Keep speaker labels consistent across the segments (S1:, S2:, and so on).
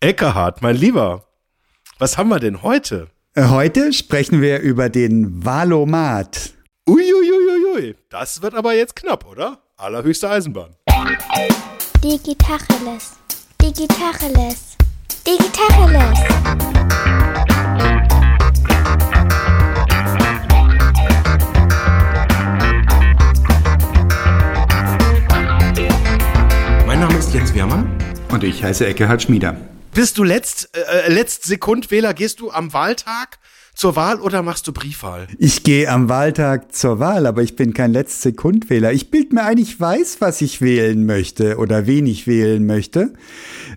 S1: Eckehardt, mein Lieber, was haben wir denn heute?
S2: Äh, heute sprechen wir über den Valomat.
S1: Uiuiuiui, das wird aber jetzt knapp, oder? Allerhöchste Eisenbahn.
S3: Digitacheles. Digitacheles. Digitacheles.
S1: Mein Name ist Jens Wehrmann.
S2: Und ich heiße Eckehard Schmieder.
S1: Bist du letzt, äh, letzt Sekundwähler? Gehst du am Wahltag zur Wahl oder machst du Briefwahl?
S2: Ich gehe am Wahltag zur Wahl, aber ich bin kein Letztsekundwähler. Ich bild mir ein, ich weiß, was ich wählen möchte oder wen ich wählen möchte.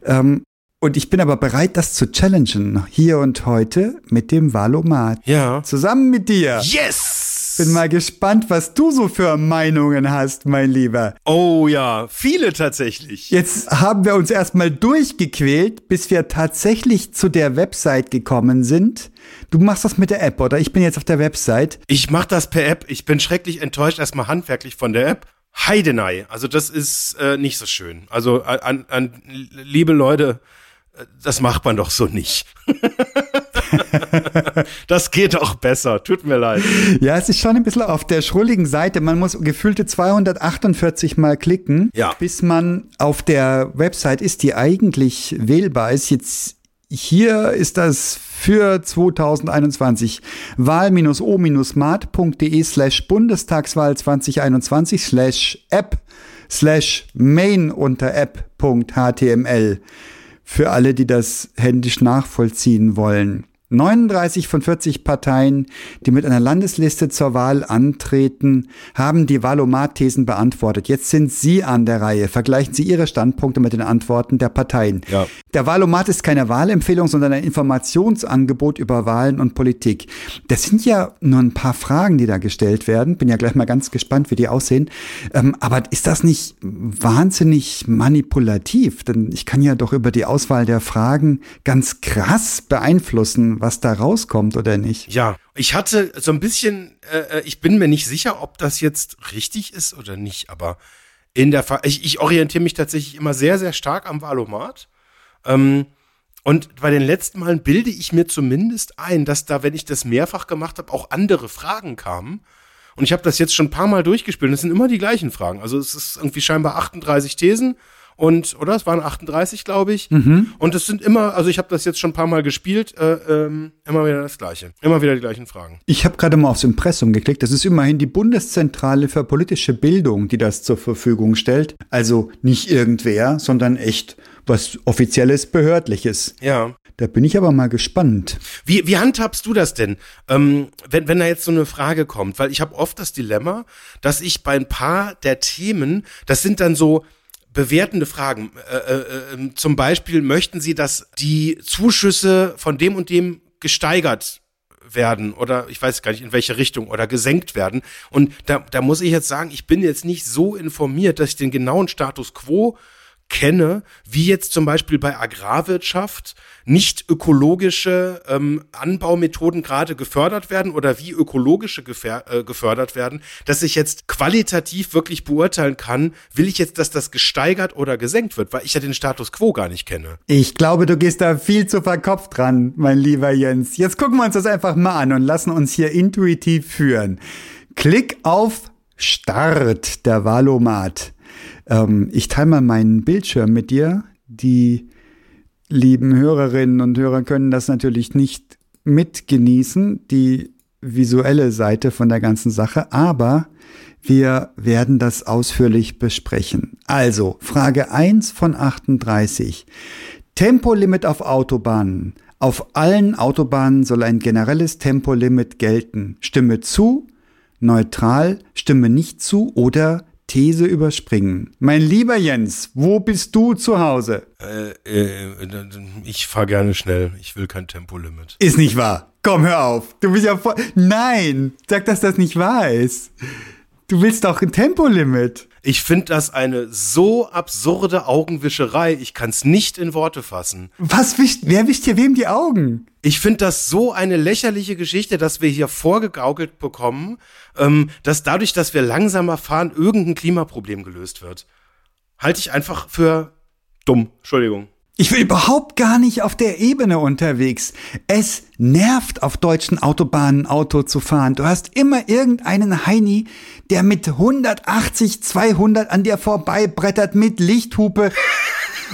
S2: Ähm, und ich bin aber bereit, das zu challengen, hier und heute mit dem Valomat.
S1: Ja.
S2: Zusammen mit dir.
S1: Yes!
S2: Bin mal gespannt, was du so für Meinungen hast, mein Lieber.
S1: Oh ja, viele tatsächlich.
S2: Jetzt haben wir uns erstmal durchgequält, bis wir tatsächlich zu der Website gekommen sind. Du machst das mit der App, oder? Ich bin jetzt auf der Website.
S1: Ich mach das per App. Ich bin schrecklich enttäuscht erstmal handwerklich von der App. Heidenei. Also das ist äh, nicht so schön. Also an, an liebe Leute, äh, das macht man doch so nicht. das geht auch besser. Tut mir leid.
S2: Ja, es ist schon ein bisschen auf der schrulligen Seite. Man muss gefühlte 248 Mal klicken,
S1: Ja.
S2: bis man auf der Website ist, die eigentlich wählbar ist. Jetzt hier ist das für 2021 wahl-o-mart.de slash Bundestagswahl 2021 slash app slash main unter app.html für alle, die das händisch nachvollziehen wollen. 39 von 40 Parteien, die mit einer Landesliste zur Wahl antreten, haben die Wahlomat-Thesen beantwortet. Jetzt sind Sie an der Reihe. Vergleichen Sie Ihre Standpunkte mit den Antworten der Parteien.
S1: Ja.
S2: Der Wahlomat ist keine Wahlempfehlung, sondern ein Informationsangebot über Wahlen und Politik. Das sind ja nur ein paar Fragen, die da gestellt werden. Bin ja gleich mal ganz gespannt, wie die aussehen. Ähm, aber ist das nicht wahnsinnig manipulativ? Denn ich kann ja doch über die Auswahl der Fragen ganz krass beeinflussen, was da rauskommt oder nicht.
S1: Ja, ich hatte so ein bisschen, äh, ich bin mir nicht sicher, ob das jetzt richtig ist oder nicht, aber in der, Fa ich, ich orientiere mich tatsächlich immer sehr, sehr stark am Valomat. Ähm, und bei den letzten Malen bilde ich mir zumindest ein, dass da, wenn ich das mehrfach gemacht habe, auch andere Fragen kamen. Und ich habe das jetzt schon ein paar Mal durchgespielt. Und es sind immer die gleichen Fragen. Also es ist irgendwie scheinbar 38 Thesen und oder es waren 38, glaube ich. Und es sind immer, also ich habe das jetzt schon ein paar Mal gespielt, äh, ähm, immer wieder das Gleiche, immer wieder die gleichen Fragen.
S2: Ich habe gerade mal aufs Impressum geklickt. Das ist immerhin die Bundeszentrale für politische Bildung, die das zur Verfügung stellt. Also nicht irgendwer, sondern echt was offizielles, behördliches.
S1: Ja.
S2: Da bin ich aber mal gespannt.
S1: Wie, wie handhabst du das denn, ähm, wenn, wenn da jetzt so eine Frage kommt? Weil ich habe oft das Dilemma, dass ich bei ein paar der Themen, das sind dann so bewertende Fragen. Äh, äh, äh, zum Beispiel möchten Sie, dass die Zuschüsse von dem und dem gesteigert werden oder ich weiß gar nicht in welche Richtung oder gesenkt werden. Und da, da muss ich jetzt sagen, ich bin jetzt nicht so informiert, dass ich den genauen Status quo kenne, wie jetzt zum Beispiel bei Agrarwirtschaft nicht ökologische ähm, Anbaumethoden gerade gefördert werden oder wie ökologische äh, gefördert werden, dass ich jetzt qualitativ wirklich beurteilen kann, will ich jetzt, dass das gesteigert oder gesenkt wird, weil ich ja den Status quo gar nicht kenne.
S2: Ich glaube, du gehst da viel zu verkopft dran, mein lieber Jens. Jetzt gucken wir uns das einfach mal an und lassen uns hier intuitiv führen. Klick auf Start der Valomat. Ähm, ich teile mal meinen Bildschirm mit dir. Die lieben Hörerinnen und Hörer können das natürlich nicht mitgenießen, die visuelle Seite von der ganzen Sache, aber wir werden das ausführlich besprechen. Also, Frage 1 von 38. Tempolimit auf Autobahnen. Auf allen Autobahnen soll ein generelles Tempolimit gelten. Stimme zu, neutral, stimme nicht zu oder These überspringen. Mein lieber Jens, wo bist du zu Hause?
S1: Äh, äh, ich fahre gerne schnell. Ich will kein Tempolimit.
S2: Ist nicht wahr. Komm, hör auf. Du bist ja voll. Nein, sag, dass das nicht wahr ist. Du willst doch ein Tempolimit.
S1: Ich finde das eine so absurde Augenwischerei. Ich kann es nicht in Worte fassen.
S2: Was wischt, wer wischt hier wem die Augen?
S1: Ich finde das so eine lächerliche Geschichte, dass wir hier vorgegaukelt bekommen, ähm, dass dadurch, dass wir langsamer fahren, irgendein Klimaproblem gelöst wird. Halte ich einfach für dumm. Entschuldigung.
S2: Ich will überhaupt gar nicht auf der Ebene unterwegs. Es nervt, auf deutschen Autobahnen Auto zu fahren. Du hast immer irgendeinen Heini, der mit 180, 200 an dir vorbeibrettert mit Lichthupe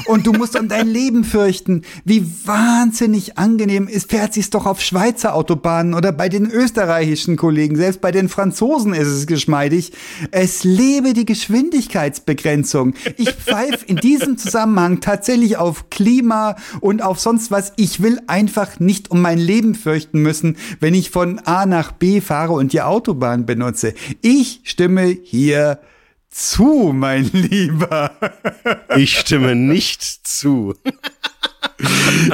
S2: und du musst um dein Leben fürchten. Wie wahnsinnig angenehm ist, fährt sich's doch auf Schweizer Autobahnen oder bei den österreichischen Kollegen. Selbst bei den Franzosen ist es geschmeidig. Es lebe die Geschwindigkeitsbegrenzung. Ich pfeife in diesem Zusammenhang tatsächlich auf Klima und auf sonst was. Ich will einfach nicht um mein Leben fürchten müssen, wenn ich von A nach B fahre und die Autobahn benutze. Ich stimme hier zu, mein Lieber.
S1: Ich stimme nicht zu.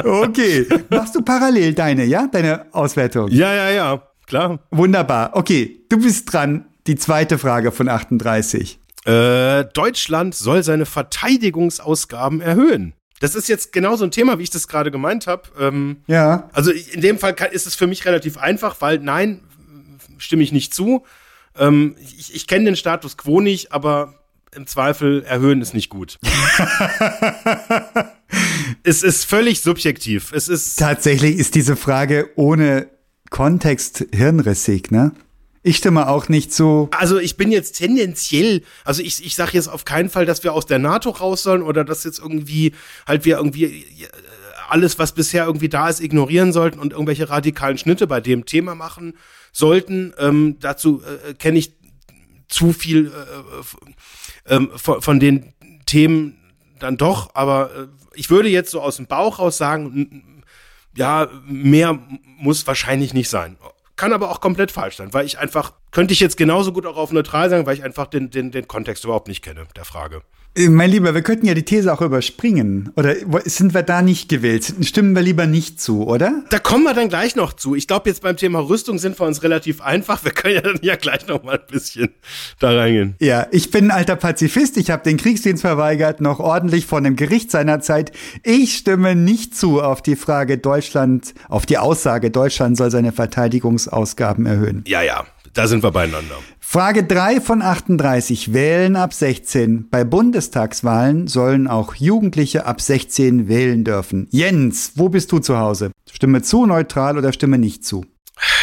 S2: Okay, machst du parallel deine, ja? Deine Auswertung?
S1: Ja, ja, ja, klar.
S2: Wunderbar. Okay, du bist dran. Die zweite Frage von 38.
S1: Äh, Deutschland soll seine Verteidigungsausgaben erhöhen. Das ist jetzt genau so ein Thema, wie ich das gerade gemeint habe. Ähm,
S2: Ja.
S1: also in dem Fall kann, ist es für mich relativ einfach, weil nein, stimme ich nicht zu. Ähm, ich ich kenne den Status quo nicht, aber im Zweifel erhöhen ist nicht gut. es ist völlig subjektiv. Es ist
S2: Tatsächlich ist diese Frage ohne Kontext hirnrissig, ne? Ich stimme auch nicht zu.
S1: Also ich bin jetzt tendenziell, also ich, ich sage jetzt auf keinen Fall, dass wir aus der NATO raus sollen oder dass jetzt irgendwie halt wir irgendwie äh, alles, was bisher irgendwie da ist, ignorieren sollten und irgendwelche radikalen Schnitte bei dem Thema machen sollten. Ähm, dazu äh, kenne ich zu viel äh, f- ähm, von, von den Themen dann doch, aber äh, ich würde jetzt so aus dem Bauch raus sagen, ja, mehr muss wahrscheinlich nicht sein. Kann aber auch komplett falsch sein, weil ich einfach, könnte ich jetzt genauso gut auch auf neutral sagen, weil ich einfach den, den, den Kontext überhaupt nicht kenne, der Frage.
S2: Äh, Mein Lieber, wir könnten ja die These auch überspringen. Oder sind wir da nicht gewählt? Stimmen wir lieber nicht zu, oder?
S1: Da kommen wir dann gleich noch zu. Ich glaube, jetzt beim Thema Rüstung sind wir uns relativ einfach. Wir können ja dann ja gleich noch mal ein bisschen da reingehen.
S2: Ja, ich bin ein alter Pazifist. Ich habe den Kriegsdienst verweigert, noch ordentlich vor einem Gericht seinerzeit. Ich stimme nicht zu auf die Frage Deutschland, auf die Aussage, Deutschland soll seine Verteidigungsausgaben erhöhen.
S1: Ja, ja, da sind wir beieinander.
S2: Frage 3 von 38. Wählen ab 16. Bei Bundestagswahlen sollen auch Jugendliche ab 16 wählen dürfen. Jens, wo bist du zu Hause? Stimme zu, neutral oder stimme nicht zu?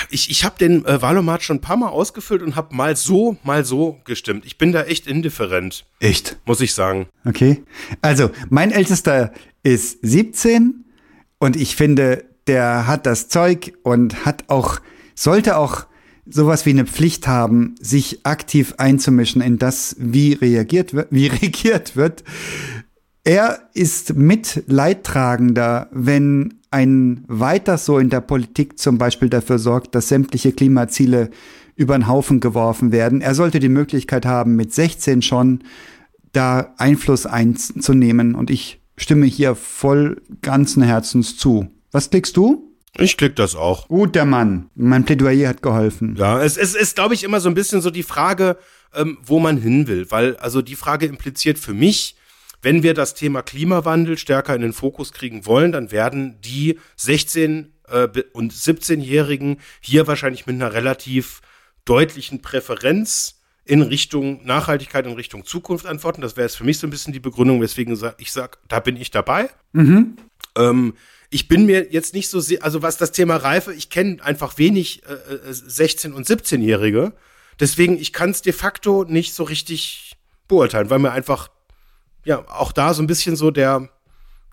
S1: Ich, ich habe den äh, Wahlomat schon ein paar Mal ausgefüllt und habe mal so, mal so gestimmt. Ich bin da echt indifferent,
S2: Echt?
S1: muss ich sagen.
S2: Okay. Also, mein Ältester ist 17 und ich finde, der hat das Zeug und hat auch, sollte auch sowas wie eine Pflicht haben, sich aktiv einzumischen in das, wie reagiert wird, wie regiert wird. Er ist mit Leidtragender, wenn ein weiter so in der Politik zum Beispiel dafür sorgt, dass sämtliche Klimaziele über den Haufen geworfen werden. Er sollte die Möglichkeit haben, mit 16 schon da Einfluss einzunehmen und ich stimme hier voll ganzen Herzens zu. Was klickst du?
S1: Ich klick das auch.
S2: Guter Mann. Mein Plädoyer hat geholfen.
S1: Ja, es, es ist, glaube ich, immer so ein bisschen so die Frage, ähm, wo man hin will. Weil, also die Frage impliziert für mich, wenn wir das Thema Klimawandel stärker in den Fokus kriegen wollen, dann werden die 16- äh, und 17-Jährigen hier wahrscheinlich mit einer relativ deutlichen Präferenz in Richtung Nachhaltigkeit, in Richtung Zukunft antworten. Das wäre jetzt für mich so ein bisschen die Begründung, weswegen ich sage, da bin ich dabei. Ähm, ich bin mir jetzt nicht so sehr, also was das Thema Reife, ich kenne einfach wenig äh, äh, 16- und 17-Jährige. Deswegen, ich kann es de facto nicht so richtig beurteilen, weil mir einfach, ja, auch da so ein bisschen so der,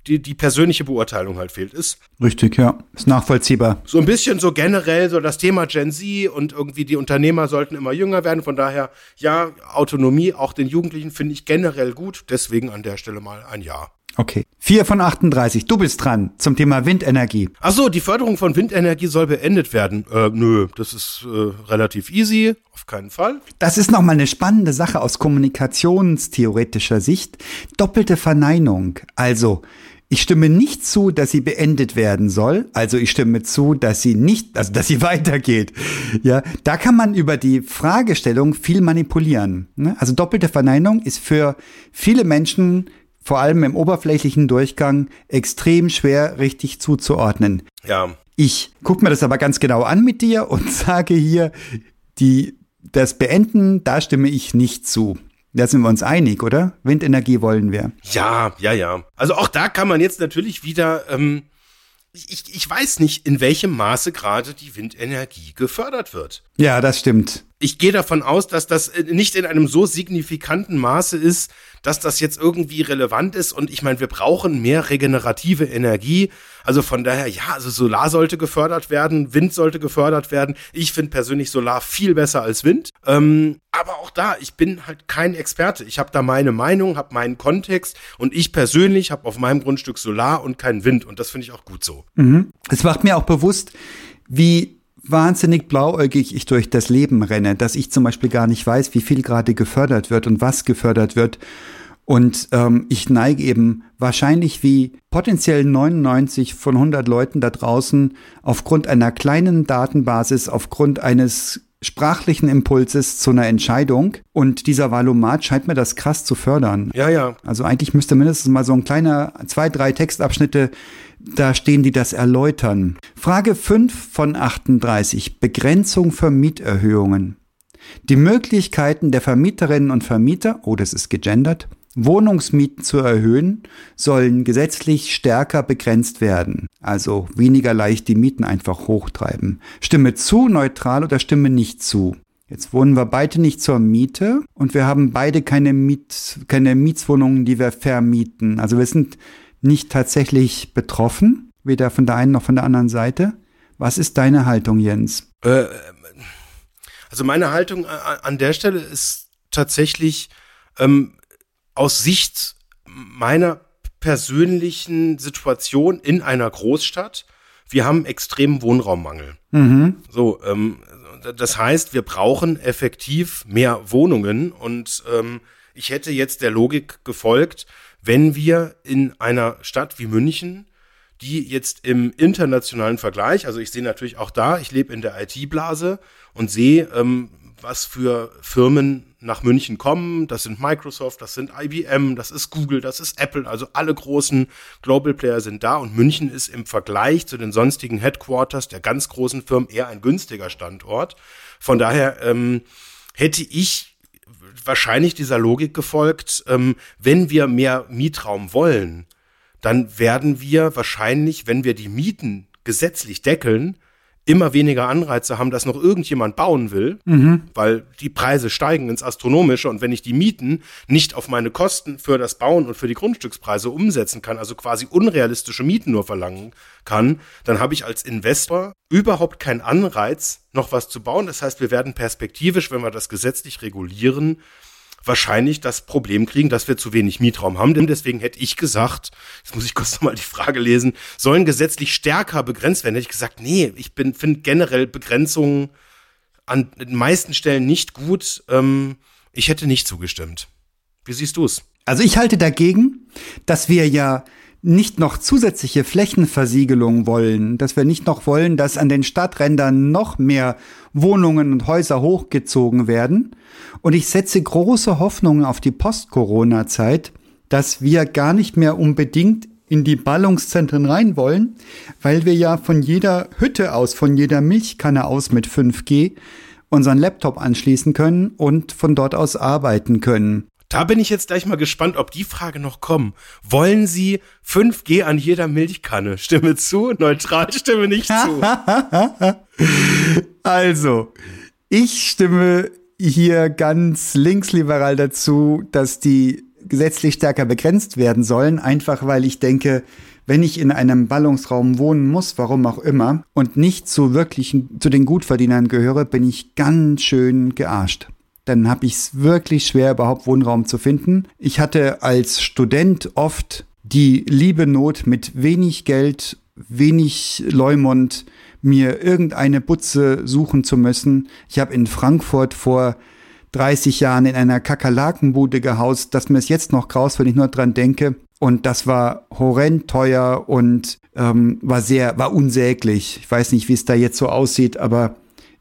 S1: die, die persönliche Beurteilung halt fehlt. Ist
S2: Richtig, ja. Ist nachvollziehbar.
S1: so ein bisschen so generell so das Thema Gen Z und irgendwie die Unternehmer sollten immer jünger werden. Von daher, ja, Autonomie auch den Jugendlichen finde ich generell gut. Deswegen an der Stelle mal ein Ja.
S2: Okay. 4 von 38. Du bist dran zum Thema Windenergie.
S1: Ach so, die Förderung von Windenergie soll beendet werden. Äh, nö, das ist äh, relativ easy, auf keinen Fall.
S2: Das ist nochmal eine spannende Sache aus kommunikationstheoretischer Sicht. Doppelte Verneinung. Also, ich stimme nicht zu, dass sie beendet werden soll. Also ich stimme zu, dass sie nicht, also dass sie weitergeht. Ja, da kann man über die Fragestellung viel manipulieren. ne? Also doppelte Verneinung ist für viele Menschen, vor allem im oberflächlichen Durchgang, extrem schwer richtig zuzuordnen.
S1: Ja,
S2: Ich gucke mir das aber ganz genau an mit dir und sage hier, die, das Beenden, da stimme ich nicht zu. Da sind wir uns einig, oder? Windenergie wollen wir.
S1: Ja, ja, ja. Also auch da kann man jetzt natürlich wieder, ähm, ich, ich weiß nicht, in welchem Maße gerade die Windenergie gefördert wird.
S2: Ja, das stimmt.
S1: Ich gehe davon aus, dass das äh, nicht in einem so signifikanten Maße ist, dass das jetzt irgendwie relevant ist. Und ich meine, wir brauchen mehr regenerative Energie. Also von daher, ja, also Solar sollte gefördert werden, Wind sollte gefördert werden. Ich finde persönlich Solar viel besser als Wind. Ähm, aber auch da, ich bin halt kein Experte. Ich habe da meine Meinung, habe meinen Kontext und ich persönlich habe auf meinem Grundstück Solar und keinen Wind. Und das finde ich auch gut so.
S2: Mhm. Es macht mir auch bewusst, wie wahnsinnig blauäugig ich durch das Leben renne, dass ich zum Beispiel gar nicht weiß, wie viel gerade gefördert wird und was gefördert wird. Und ähm, ich neige eben wahrscheinlich wie potenziell 99 von 100 Leuten da draußen aufgrund einer kleinen Datenbasis, aufgrund eines sprachlichen Impulses zu einer Entscheidung. Und dieser Valomat scheint mir das krass zu fördern.
S1: Ja, ja.
S2: Also eigentlich müsste mindestens mal so ein kleiner, zwei, drei Textabschnitte da stehen, die das erläutern. Frage 5 von 38. Begrenzung für Mieterhöhungen. Die Möglichkeiten der Vermieterinnen und Vermieter, oh, das ist gegendert, Wohnungsmieten zu erhöhen, sollen gesetzlich stärker begrenzt werden. Also weniger leicht die Mieten einfach hochtreiben. Stimme zu, neutral oder stimme nicht zu. Jetzt wohnen wir beide nicht zur Miete und wir haben beide keine, Miet, keine Mietswohnungen, die wir vermieten. Also wir sind nicht tatsächlich betroffen, weder von der einen noch von der anderen Seite. Was ist deine Haltung, Jens? Äh,
S1: also meine Haltung an der Stelle ist tatsächlich ähm, aus Sicht meiner persönlichen Situation in einer Großstadt. Wir haben extremen Wohnraummangel. Mhm. So, ähm, das heißt, wir brauchen effektiv mehr Wohnungen und ähm, ich hätte jetzt der Logik gefolgt, wenn wir in einer Stadt wie München, die jetzt im internationalen Vergleich, also ich sehe natürlich auch da, ich lebe in der IT-Blase und sehe, ähm, was für Firmen nach München kommen. Das sind Microsoft, das sind IBM, das ist Google, das ist Apple. Also alle großen Global Player sind da und München ist im Vergleich zu den sonstigen Headquarters der ganz großen Firmen eher ein günstiger Standort. Von daher ähm, hätte ich wahrscheinlich dieser Logik gefolgt, ähm, wenn wir mehr Mietraum wollen, dann werden wir wahrscheinlich, wenn wir die Mieten gesetzlich deckeln, immer weniger Anreize haben, dass noch irgendjemand bauen will, mhm. weil die Preise steigen ins Astronomische und wenn ich die Mieten nicht auf meine Kosten für das Bauen und für die Grundstückspreise umsetzen kann, also quasi unrealistische Mieten nur verlangen kann, dann habe ich als Investor überhaupt keinen Anreiz, noch was zu bauen. Das heißt, wir werden perspektivisch, wenn wir das gesetzlich regulieren, wahrscheinlich das Problem kriegen, dass wir zu wenig Mietraum haben. Denn deswegen hätte ich gesagt, jetzt muss ich kurz nochmal die Frage lesen, sollen gesetzlich stärker begrenzt werden? Hätte ich gesagt, nee, ich finde generell Begrenzungen an den meisten Stellen nicht gut. Ähm, ich hätte nicht zugestimmt. Wie siehst du es?
S2: Also ich halte dagegen, dass wir ja nicht noch zusätzliche Flächenversiegelung wollen, dass wir nicht noch wollen, dass an den Stadträndern noch mehr Wohnungen und Häuser hochgezogen werden. Und ich setze große Hoffnungen auf die Post-Corona-Zeit, dass wir gar nicht mehr unbedingt in die Ballungszentren rein wollen, weil wir ja von jeder Hütte aus, von jeder Milchkanne aus mit 5G unseren Laptop anschließen können und von dort aus arbeiten können.
S1: Da bin ich jetzt gleich mal gespannt, ob die Frage noch kommt. Wollen Sie 5G an jeder Milchkanne? Stimme zu, neutral, stimme nicht zu.
S2: also, ich stimme hier ganz linksliberal dazu, dass die gesetzlich stärker begrenzt werden sollen, einfach weil ich denke, wenn ich in einem Ballungsraum wohnen muss, warum auch immer, und nicht zu wirklichen, zu den Gutverdienern gehöre, bin ich ganz schön gearscht dann habe ich es wirklich schwer, überhaupt Wohnraum zu finden. Ich hatte als Student oft die liebe Not mit wenig Geld, wenig Leumund, mir irgendeine Butze suchen zu müssen. Ich habe in Frankfurt vor 30 Jahren in einer Kakerlakenbude gehaust, dass mir es jetzt noch graus, wenn ich nur dran denke. Und das war horrend teuer und ähm, war sehr, war unsäglich. Ich weiß nicht, wie es da jetzt so aussieht, aber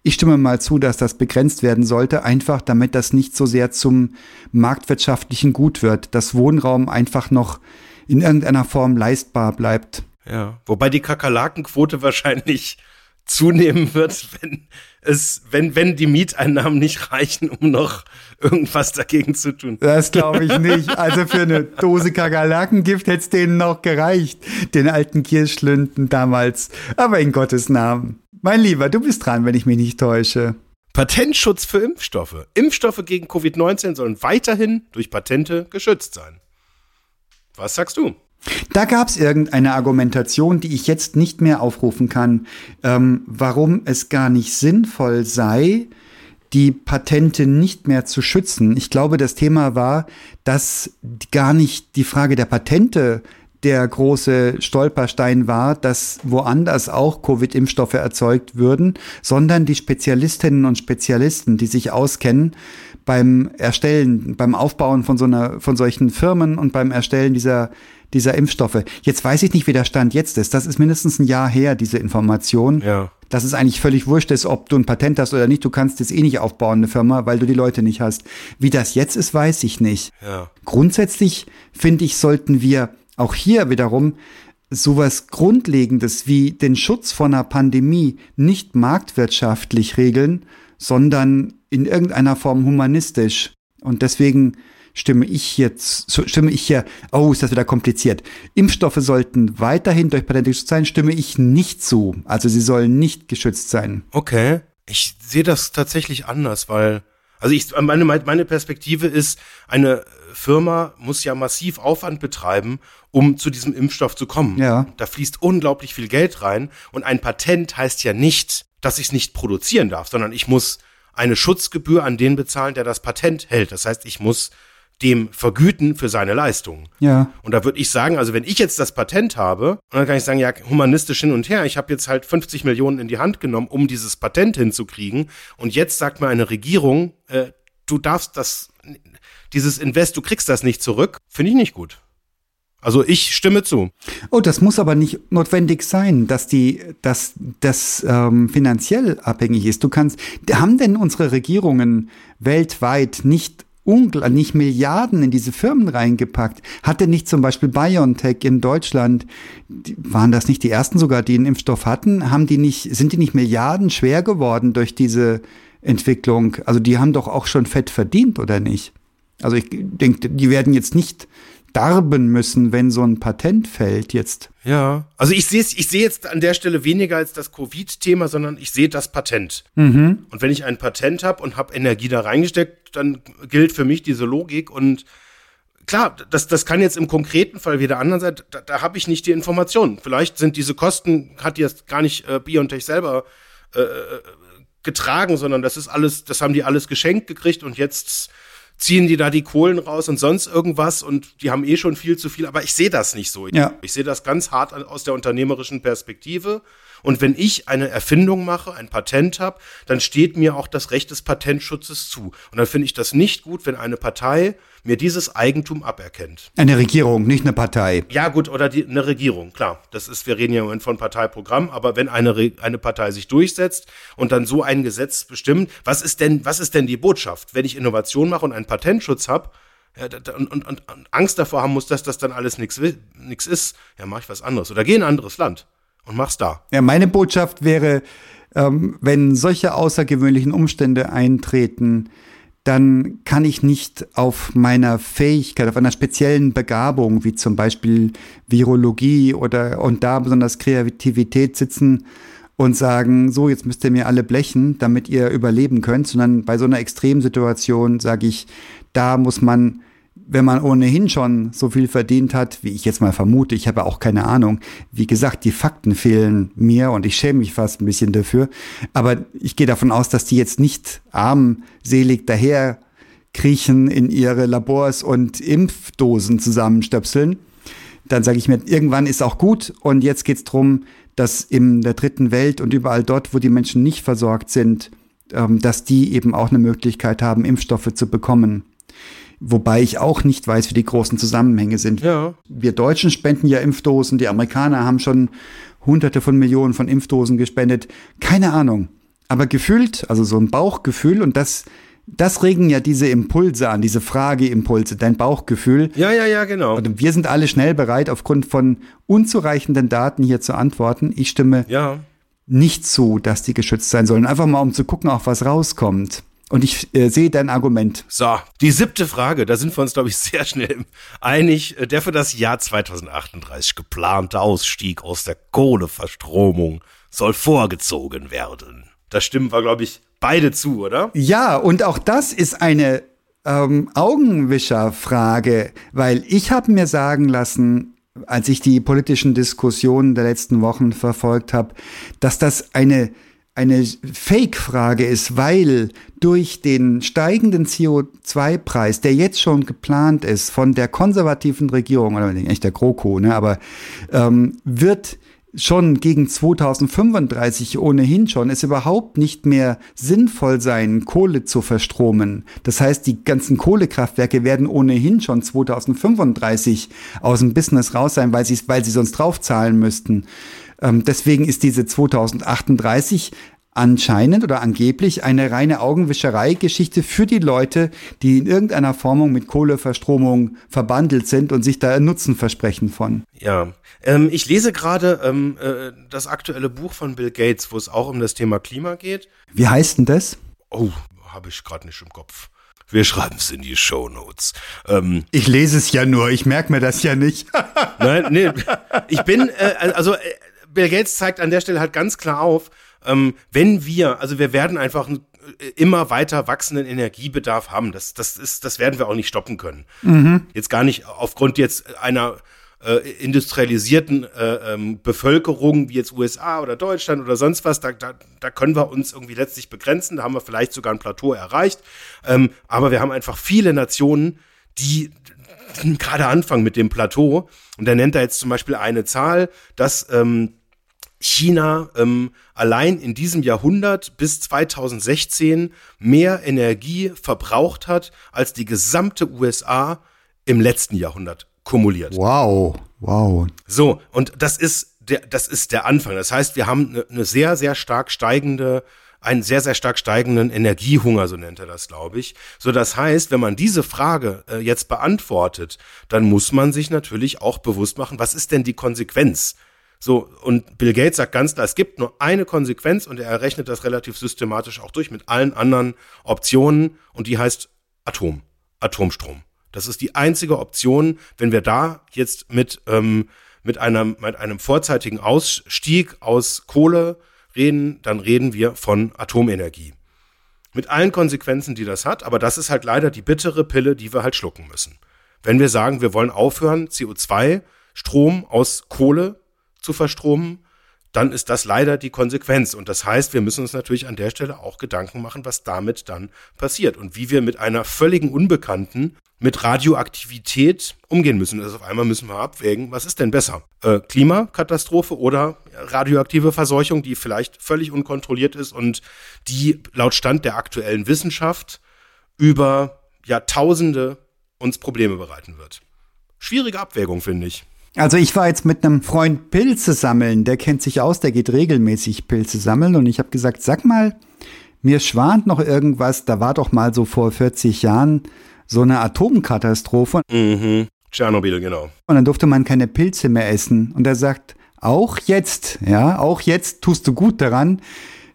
S2: ich stimme mal zu, dass das begrenzt werden sollte, einfach damit das nicht so sehr zum marktwirtschaftlichen Gut wird, dass Wohnraum einfach noch in irgendeiner Form leistbar bleibt.
S1: Ja, wobei die Kakerlakenquote wahrscheinlich zunehmen wird, wenn es, wenn, wenn die Mieteinnahmen nicht reichen, um noch irgendwas dagegen zu tun.
S2: Das glaube ich nicht. Also für eine Dose Kakerlakengift hätte es denen noch gereicht, den alten Kirschlünden damals. Aber in Gottes Namen. Mein Lieber, du bist dran, wenn ich mich nicht täusche.
S1: Patentschutz für Impfstoffe. Impfstoffe gegen Covid-19 sollen weiterhin durch Patente geschützt sein. Was sagst du?
S2: Da gab es irgendeine Argumentation, die ich jetzt nicht mehr aufrufen kann, ähm, warum es gar nicht sinnvoll sei, die Patente nicht mehr zu schützen. Ich glaube, das Thema war, dass gar nicht die Frage der Patente der große Stolperstein war, dass woanders auch Covid-Impfstoffe erzeugt würden, sondern die Spezialistinnen und Spezialisten, die sich auskennen beim Erstellen, beim Aufbauen von so einer, von solchen Firmen und beim Erstellen dieser dieser Impfstoffe. Jetzt weiß ich nicht, wie der Stand jetzt ist. Das ist mindestens ein Jahr her, diese Information.
S1: Ja.
S2: Dass es eigentlich völlig wurscht ist, ob du ein Patent hast oder nicht. Du kannst es eh nicht aufbauen, eine Firma, weil du die Leute nicht hast. Wie das jetzt ist, weiß ich nicht.
S1: Ja.
S2: Grundsätzlich finde ich, sollten wir auch hier wiederum sowas Grundlegendes wie den Schutz vor einer Pandemie nicht marktwirtschaftlich regeln, sondern in irgendeiner Form humanistisch. Und deswegen stimme ich jetzt, stimme ich hier, oh, ist das wieder kompliziert. Impfstoffe sollten weiterhin durch Patente geschützt sein, stimme ich nicht zu. Also sie sollen nicht geschützt sein.
S1: Okay. Ich sehe das tatsächlich anders, weil, also ich, meine, meine Perspektive ist, eine Firma muss ja massiv Aufwand betreiben, um zu diesem Impfstoff zu kommen.
S2: Ja.
S1: Da fließt unglaublich viel Geld rein und ein Patent heißt ja nicht, dass ich es nicht produzieren darf, sondern ich muss eine Schutzgebühr an den bezahlen, der das Patent hält. Das heißt, ich muss dem vergüten für seine Leistungen.
S2: Ja.
S1: Und da würde ich sagen, also wenn ich jetzt das Patent habe, und dann kann ich sagen, ja, humanistisch hin und her, ich habe jetzt halt 50 Millionen in die Hand genommen, um dieses Patent hinzukriegen. Und jetzt sagt mir eine Regierung, äh, du darfst das, dieses Invest, du kriegst das nicht zurück, finde ich nicht gut. Also ich stimme zu.
S2: Oh, das muss aber nicht notwendig sein, dass die, dass das ähm, finanziell abhängig ist. Du kannst, haben denn unsere Regierungen weltweit nicht nicht Milliarden in diese Firmen reingepackt. Hatte nicht zum Beispiel BioNTech in Deutschland, waren das nicht die ersten sogar, die einen Impfstoff hatten? Haben die nicht, sind die nicht Milliarden schwer geworden durch diese Entwicklung? Also die haben doch auch schon fett verdient, oder nicht? Also ich denke, die werden jetzt nicht darben müssen, wenn so ein Patent fällt jetzt.
S1: Ja, also ich sehe ich sehe jetzt an der Stelle weniger als das Covid-Thema, sondern ich sehe das Patent.
S2: Mhm.
S1: Und wenn ich ein Patent habe und habe Energie da reingesteckt, dann gilt für mich diese Logik und klar, das, das kann jetzt im konkreten Fall wie der anderen Seite, da, da habe ich nicht die Informationen. Vielleicht sind diese Kosten, hat jetzt gar nicht äh, BioNTech selber äh, äh, getragen, sondern das ist alles, das haben die alles geschenkt gekriegt und jetzt ziehen die da die Kohlen raus und sonst irgendwas und die haben eh schon viel zu viel, aber ich sehe das nicht so.
S2: Ja.
S1: Ich sehe das ganz hart aus der unternehmerischen Perspektive. Und wenn ich eine Erfindung mache, ein Patent habe, dann steht mir auch das Recht des Patentschutzes zu. Und dann finde ich das nicht gut, wenn eine Partei mir dieses Eigentum aberkennt.
S2: Eine Regierung, nicht eine Partei.
S1: Ja, gut, oder die, eine Regierung, klar. Das ist, wir reden ja im Moment von Parteiprogramm, aber wenn eine, Re eine Partei sich durchsetzt und dann so ein Gesetz bestimmt, was ist denn, was ist denn die Botschaft? Wenn ich Innovation mache und einen Patentschutz habe, ja, und, und, und, Angst davor haben muss, dass das dann alles nichts ist, ja, mach ich was anderes. Oder geh in ein anderes Land und mach's da.
S2: Ja, meine Botschaft wäre, ähm, wenn solche außergewöhnlichen Umstände eintreten, dann kann ich nicht auf meiner Fähigkeit, auf einer speziellen Begabung, wie zum Beispiel Virologie oder und da besonders Kreativität sitzen und sagen, so, jetzt müsst ihr mir alle blechen, damit ihr überleben könnt, sondern bei so einer Extremsituation sage ich, da muss man wenn man ohnehin schon so viel verdient hat, wie ich jetzt mal vermute, ich habe auch keine Ahnung. Wie gesagt, die Fakten fehlen mir und ich schäme mich fast ein bisschen dafür. Aber ich gehe davon aus, dass die jetzt nicht armselig daher kriechen in ihre Labors und Impfdosen zusammenstöpseln. Dann sage ich mir, irgendwann ist auch gut und jetzt geht es darum, dass in der dritten Welt und überall dort, wo die Menschen nicht versorgt sind, ähm, dass die eben auch eine Möglichkeit haben, Impfstoffe zu bekommen. Wobei ich auch nicht weiß, wie die großen Zusammenhänge sind.
S1: Ja.
S2: Wir Deutschen spenden ja Impfdosen, die Amerikaner haben schon hunderte von Millionen von Impfdosen gespendet. Keine Ahnung. Aber gefühlt, also so ein Bauchgefühl und das, das regen ja diese Impulse an, diese Frageimpulse, dein Bauchgefühl.
S1: Ja, ja, ja, genau.
S2: Und wir sind alle schnell bereit, aufgrund von unzureichenden Daten hier zu antworten. Ich stimme
S1: Ja.
S2: nicht so, dass die geschützt sein sollen. Einfach mal, um zu gucken, auch was rauskommt. Und ich äh, sehe dein Argument.
S1: So, die siebte Frage, da sind wir uns, glaube ich, sehr schnell einig. Äh, der für das Jahr 2038 geplante Ausstieg aus der Kohleverstromung soll vorgezogen werden. Da stimmen wir, glaube ich, beide zu, oder?
S2: Ja, und auch das ist eine ähm, Augenwischerfrage, weil ich habe mir sagen lassen, als ich die politischen Diskussionen der letzten Wochen verfolgt habe, dass das eine eine Fake-Frage ist, weil durch den steigenden CO2-Preis, der jetzt schon geplant ist von der konservativen Regierung, oder eigentlich der GroKo, ne, aber ähm, wird schon gegen 2035 ohnehin schon es überhaupt nicht mehr sinnvoll sein, Kohle zu verstromen. Das heißt, die ganzen Kohlekraftwerke werden ohnehin schon 2035 aus dem Business raus sein, weil sie, weil sie sonst draufzahlen müssten. Ähm, deswegen ist diese 2038 anscheinend oder angeblich eine reine Augenwischerei-Geschichte für die Leute, die in irgendeiner Formung mit Kohleverstromung verbandelt sind und sich da Nutzen versprechen von.
S1: Ja, ähm, ich lese gerade ähm, äh, das aktuelle Buch von Bill Gates, wo es auch um das Thema Klima geht.
S2: Wie heißt denn das?
S1: Oh, habe ich gerade nicht im Kopf. Wir schreiben es in die Show Notes. Ähm,
S2: ich lese es ja nur, ich merke mir das ja nicht.
S1: Nein, nee, ich bin, äh, also äh, Bill Gates zeigt an der Stelle halt ganz klar auf, ähm, wenn wir, also wir werden einfach einen äh, immer weiter wachsenden Energiebedarf haben. Das, das ist, das werden wir auch nicht stoppen können. Mhm. Jetzt gar nicht aufgrund jetzt einer äh, industrialisierten äh, ähm, Bevölkerung wie jetzt USA oder Deutschland oder sonst was, da, da, da können wir uns irgendwie letztlich begrenzen. Da haben wir vielleicht sogar ein Plateau erreicht. Ähm, aber wir haben einfach viele Nationen, die gerade anfangen mit dem Plateau. Und er nennt da jetzt zum Beispiel eine Zahl, dass ähm, China ähm, allein in diesem Jahrhundert bis 2016 mehr Energie verbraucht hat als die gesamte USA im letzten Jahrhundert kumuliert.
S2: Wow, wow.
S1: So, und das ist der, das ist der Anfang. Das heißt, wir haben eine, eine sehr, sehr stark steigende einen sehr, sehr stark steigenden Energiehunger, so nennt er das, glaube ich. So, das heißt, wenn man diese Frage äh, jetzt beantwortet, dann muss man sich natürlich auch bewusst machen, was ist denn die Konsequenz so, und Bill Gates sagt ganz klar, es gibt nur eine Konsequenz und er errechnet das relativ systematisch auch durch mit allen anderen Optionen und die heißt Atom, Atomstrom. Das ist die einzige Option, wenn wir da jetzt mit, ähm, mit, einem, mit einem vorzeitigen Ausstieg aus Kohle reden, dann reden wir von Atomenergie. Mit allen Konsequenzen, die das hat, aber das ist halt leider die bittere Pille, die wir halt schlucken müssen. Wenn wir sagen, wir wollen aufhören, CO2, Strom aus Kohle zu verstromen, dann ist das leider die Konsequenz. Und das heißt, wir müssen uns natürlich an der Stelle auch Gedanken machen, was damit dann passiert und wie wir mit einer völligen Unbekannten mit Radioaktivität umgehen müssen. Also auf einmal müssen wir abwägen, was ist denn besser? Äh, Klimakatastrophe oder radioaktive Verseuchung, die vielleicht völlig unkontrolliert ist und die laut Stand der aktuellen Wissenschaft über Jahrtausende uns Probleme bereiten wird. Schwierige Abwägung, finde ich.
S2: Also ich war jetzt mit einem Freund Pilze sammeln, der kennt sich aus, der geht regelmäßig Pilze sammeln und ich habe gesagt, sag mal, mir schwant noch irgendwas, da war doch mal so vor 40 Jahren so eine Atomkatastrophe.
S1: Mhm. Tschernobyl, genau.
S2: Und dann durfte man keine Pilze mehr essen. Und er sagt, auch jetzt, ja, auch jetzt tust du gut daran,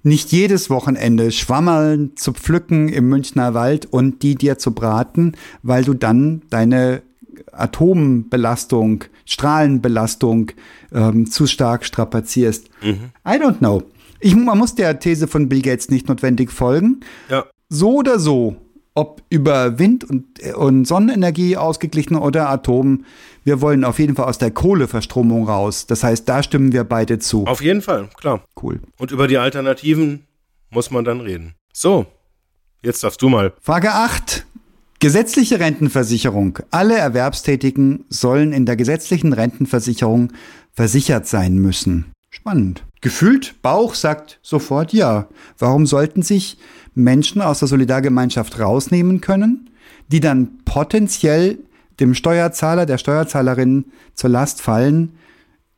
S2: nicht jedes Wochenende Schwammerln zu pflücken im Münchner Wald und die dir zu braten, weil du dann deine Atombelastung, Strahlenbelastung ähm, zu stark strapazierst. Mhm. I don't know. Ich, man muss der These von Bill Gates nicht notwendig folgen.
S1: Ja.
S2: So oder so, ob über Wind- und, und Sonnenenergie ausgeglichen oder Atom, wir wollen auf jeden Fall aus der Kohleverstromung raus. Das heißt, da stimmen wir beide zu.
S1: Auf jeden Fall, klar.
S2: Cool.
S1: Und über die Alternativen muss man dann reden. So, jetzt darfst du mal.
S2: Frage 8. Gesetzliche Rentenversicherung. Alle Erwerbstätigen sollen in der gesetzlichen Rentenversicherung versichert sein müssen. Spannend. Gefühlt, Bauch sagt sofort ja. Warum sollten sich Menschen aus der Solidargemeinschaft rausnehmen können, die dann potenziell dem Steuerzahler, der Steuerzahlerin zur Last fallen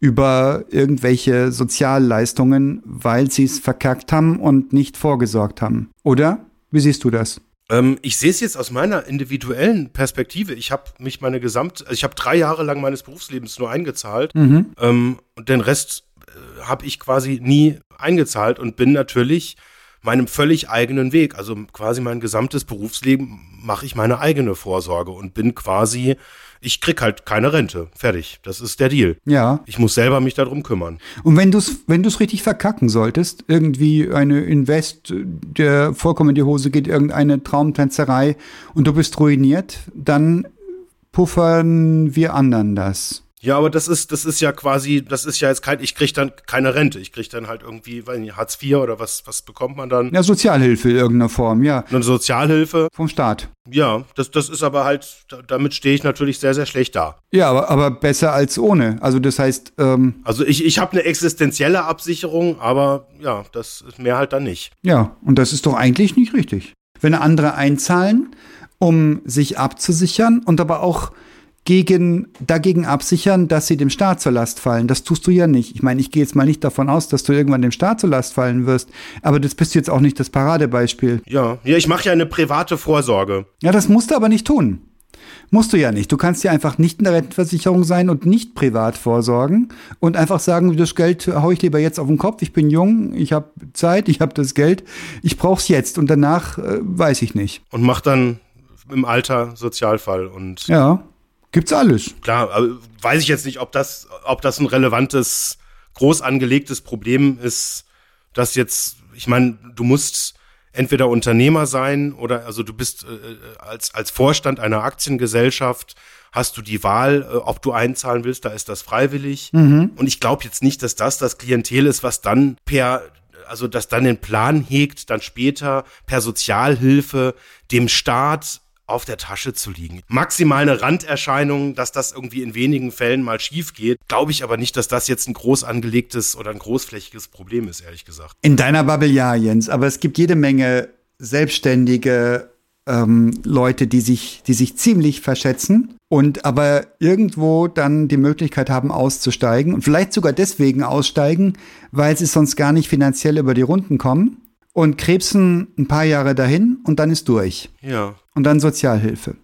S2: über irgendwelche Sozialleistungen, weil sie es verkackt haben und nicht vorgesorgt haben? Oder? Wie siehst du das?
S1: Ähm, ich sehe es jetzt aus meiner individuellen Perspektive. Ich habe mich meine gesamt, also ich habe drei Jahre lang meines Berufslebens nur eingezahlt mhm. ähm, und den Rest äh, habe ich quasi nie eingezahlt und bin natürlich meinem völlig eigenen Weg. Also quasi mein gesamtes Berufsleben mache ich meine eigene Vorsorge und bin quasi, ich krieg halt keine Rente. Fertig. Das ist der Deal.
S2: Ja.
S1: Ich muss selber mich darum kümmern.
S2: Und wenn du es wenn du's richtig verkacken solltest, irgendwie eine Invest, der vollkommen in die Hose geht, irgendeine Traumtänzerei und du bist ruiniert, dann puffern wir anderen das.
S1: Ja, aber das ist, das ist ja quasi, das ist ja jetzt kein, ich krieg dann keine Rente. Ich krieg dann halt irgendwie, weiß nicht, Hartz IV oder was, was bekommt man dann?
S2: Ja, Sozialhilfe in irgendeiner Form, ja.
S1: Eine Sozialhilfe.
S2: Vom Staat.
S1: Ja, das, das ist aber halt, da- damit stehe ich natürlich sehr, sehr schlecht da.
S2: Ja, aber, aber besser als ohne. Also das heißt, ähm,
S1: Also ich, ich habe eine existenzielle Absicherung, aber ja, das ist mehr halt dann nicht.
S2: ja, und das ist doch eigentlich nicht richtig. Wenn andere einzahlen, um sich abzusichern und aber auch gegen, dagegen absichern, dass sie dem Staat zur Last fallen. Das tust du ja nicht. Ich meine, ich gehe jetzt mal nicht davon aus, dass du irgendwann dem Staat zur Last fallen wirst, aber das bist jetzt auch nicht das Paradebeispiel.
S1: Ja, ja, ich mache ja eine private Vorsorge.
S2: Ja, das musst du aber nicht tun. Musst du ja nicht. Du kannst ja einfach nicht in der Rentenversicherung sein und nicht privat vorsorgen und einfach sagen, das Geld hau ich lieber jetzt auf den Kopf. Ich bin jung, ich habe Zeit, ich habe das Geld, ich brauch's jetzt und danach äh, weiß ich nicht.
S1: und mache dann im Alter Sozialfall und
S2: Ja, gibt's alles.
S1: klar, weiß ich jetzt nicht, ob das, ob das ein relevantes, groß angelegtes Problem ist, dass jetzt, ich meine, du musst entweder Unternehmer sein oder also du bist äh, als als Vorstand einer Aktiengesellschaft hast du die Wahl, äh, ob du einzahlen willst, da ist das freiwillig. Und ich glaube jetzt nicht, dass das das Klientel ist, was dann per also das dann den Plan hegt, dann später per Sozialhilfe dem Staat auf der Tasche zu liegen. Maximal eine Randerscheinung, dass das irgendwie in wenigen Fällen mal schief geht, glaube ich aber nicht, dass das jetzt ein groß angelegtes oder ein großflächiges Problem ist, ehrlich gesagt.
S2: In deiner Bubble ja, Jens, aber es gibt jede Menge selbstständige ähm, Leute, die sich, die sich ziemlich verschätzen und aber irgendwo dann die Möglichkeit haben, auszusteigen und vielleicht sogar deswegen aussteigen, weil sie sonst gar nicht finanziell über die Runden kommen und krebsen ein paar Jahre dahin und dann ist durch.
S1: Ja.
S2: Und dann Sozialhilfe.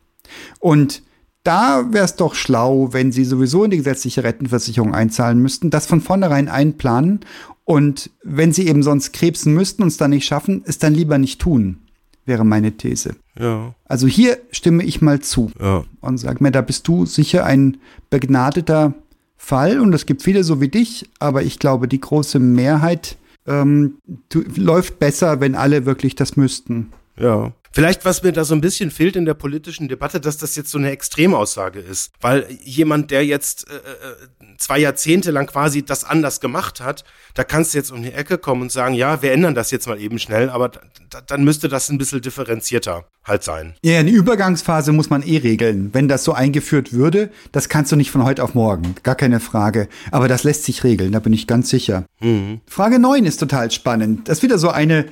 S2: Und da wäre es doch schlau, wenn sie sowieso in die gesetzliche Rentenversicherung einzahlen müssten, das von vornherein einplanen und wenn sie eben sonst krebsen müssten und es dann nicht schaffen, es dann lieber nicht tun, wäre meine These.
S1: Ja.
S2: Also hier stimme ich mal zu
S1: Ja.
S2: und sag mir, da bist du sicher ein begnadeter Fall und es gibt viele so wie dich, aber ich glaube, die große Mehrheit ähm, läuft besser, wenn alle wirklich das müssten.
S1: Ja. Vielleicht, was mir da so ein bisschen fehlt in der politischen Debatte, dass das jetzt so eine Extremaussage ist. Weil jemand, der jetzt äh, äh, zwei Jahrzehnte lang quasi das anders gemacht hat, da kannst du jetzt um die Ecke kommen und sagen, ja, wir ändern das jetzt mal eben schnell, aber da, dann müsste das ein bisschen differenzierter halt sein.
S2: Ja, eine Übergangsphase muss man eh regeln. Wenn das so eingeführt würde, das kannst du nicht von heute auf morgen. Gar keine Frage. Aber das lässt sich regeln, da bin ich ganz sicher. Frage 9 ist total spannend. Das ist wieder so eine,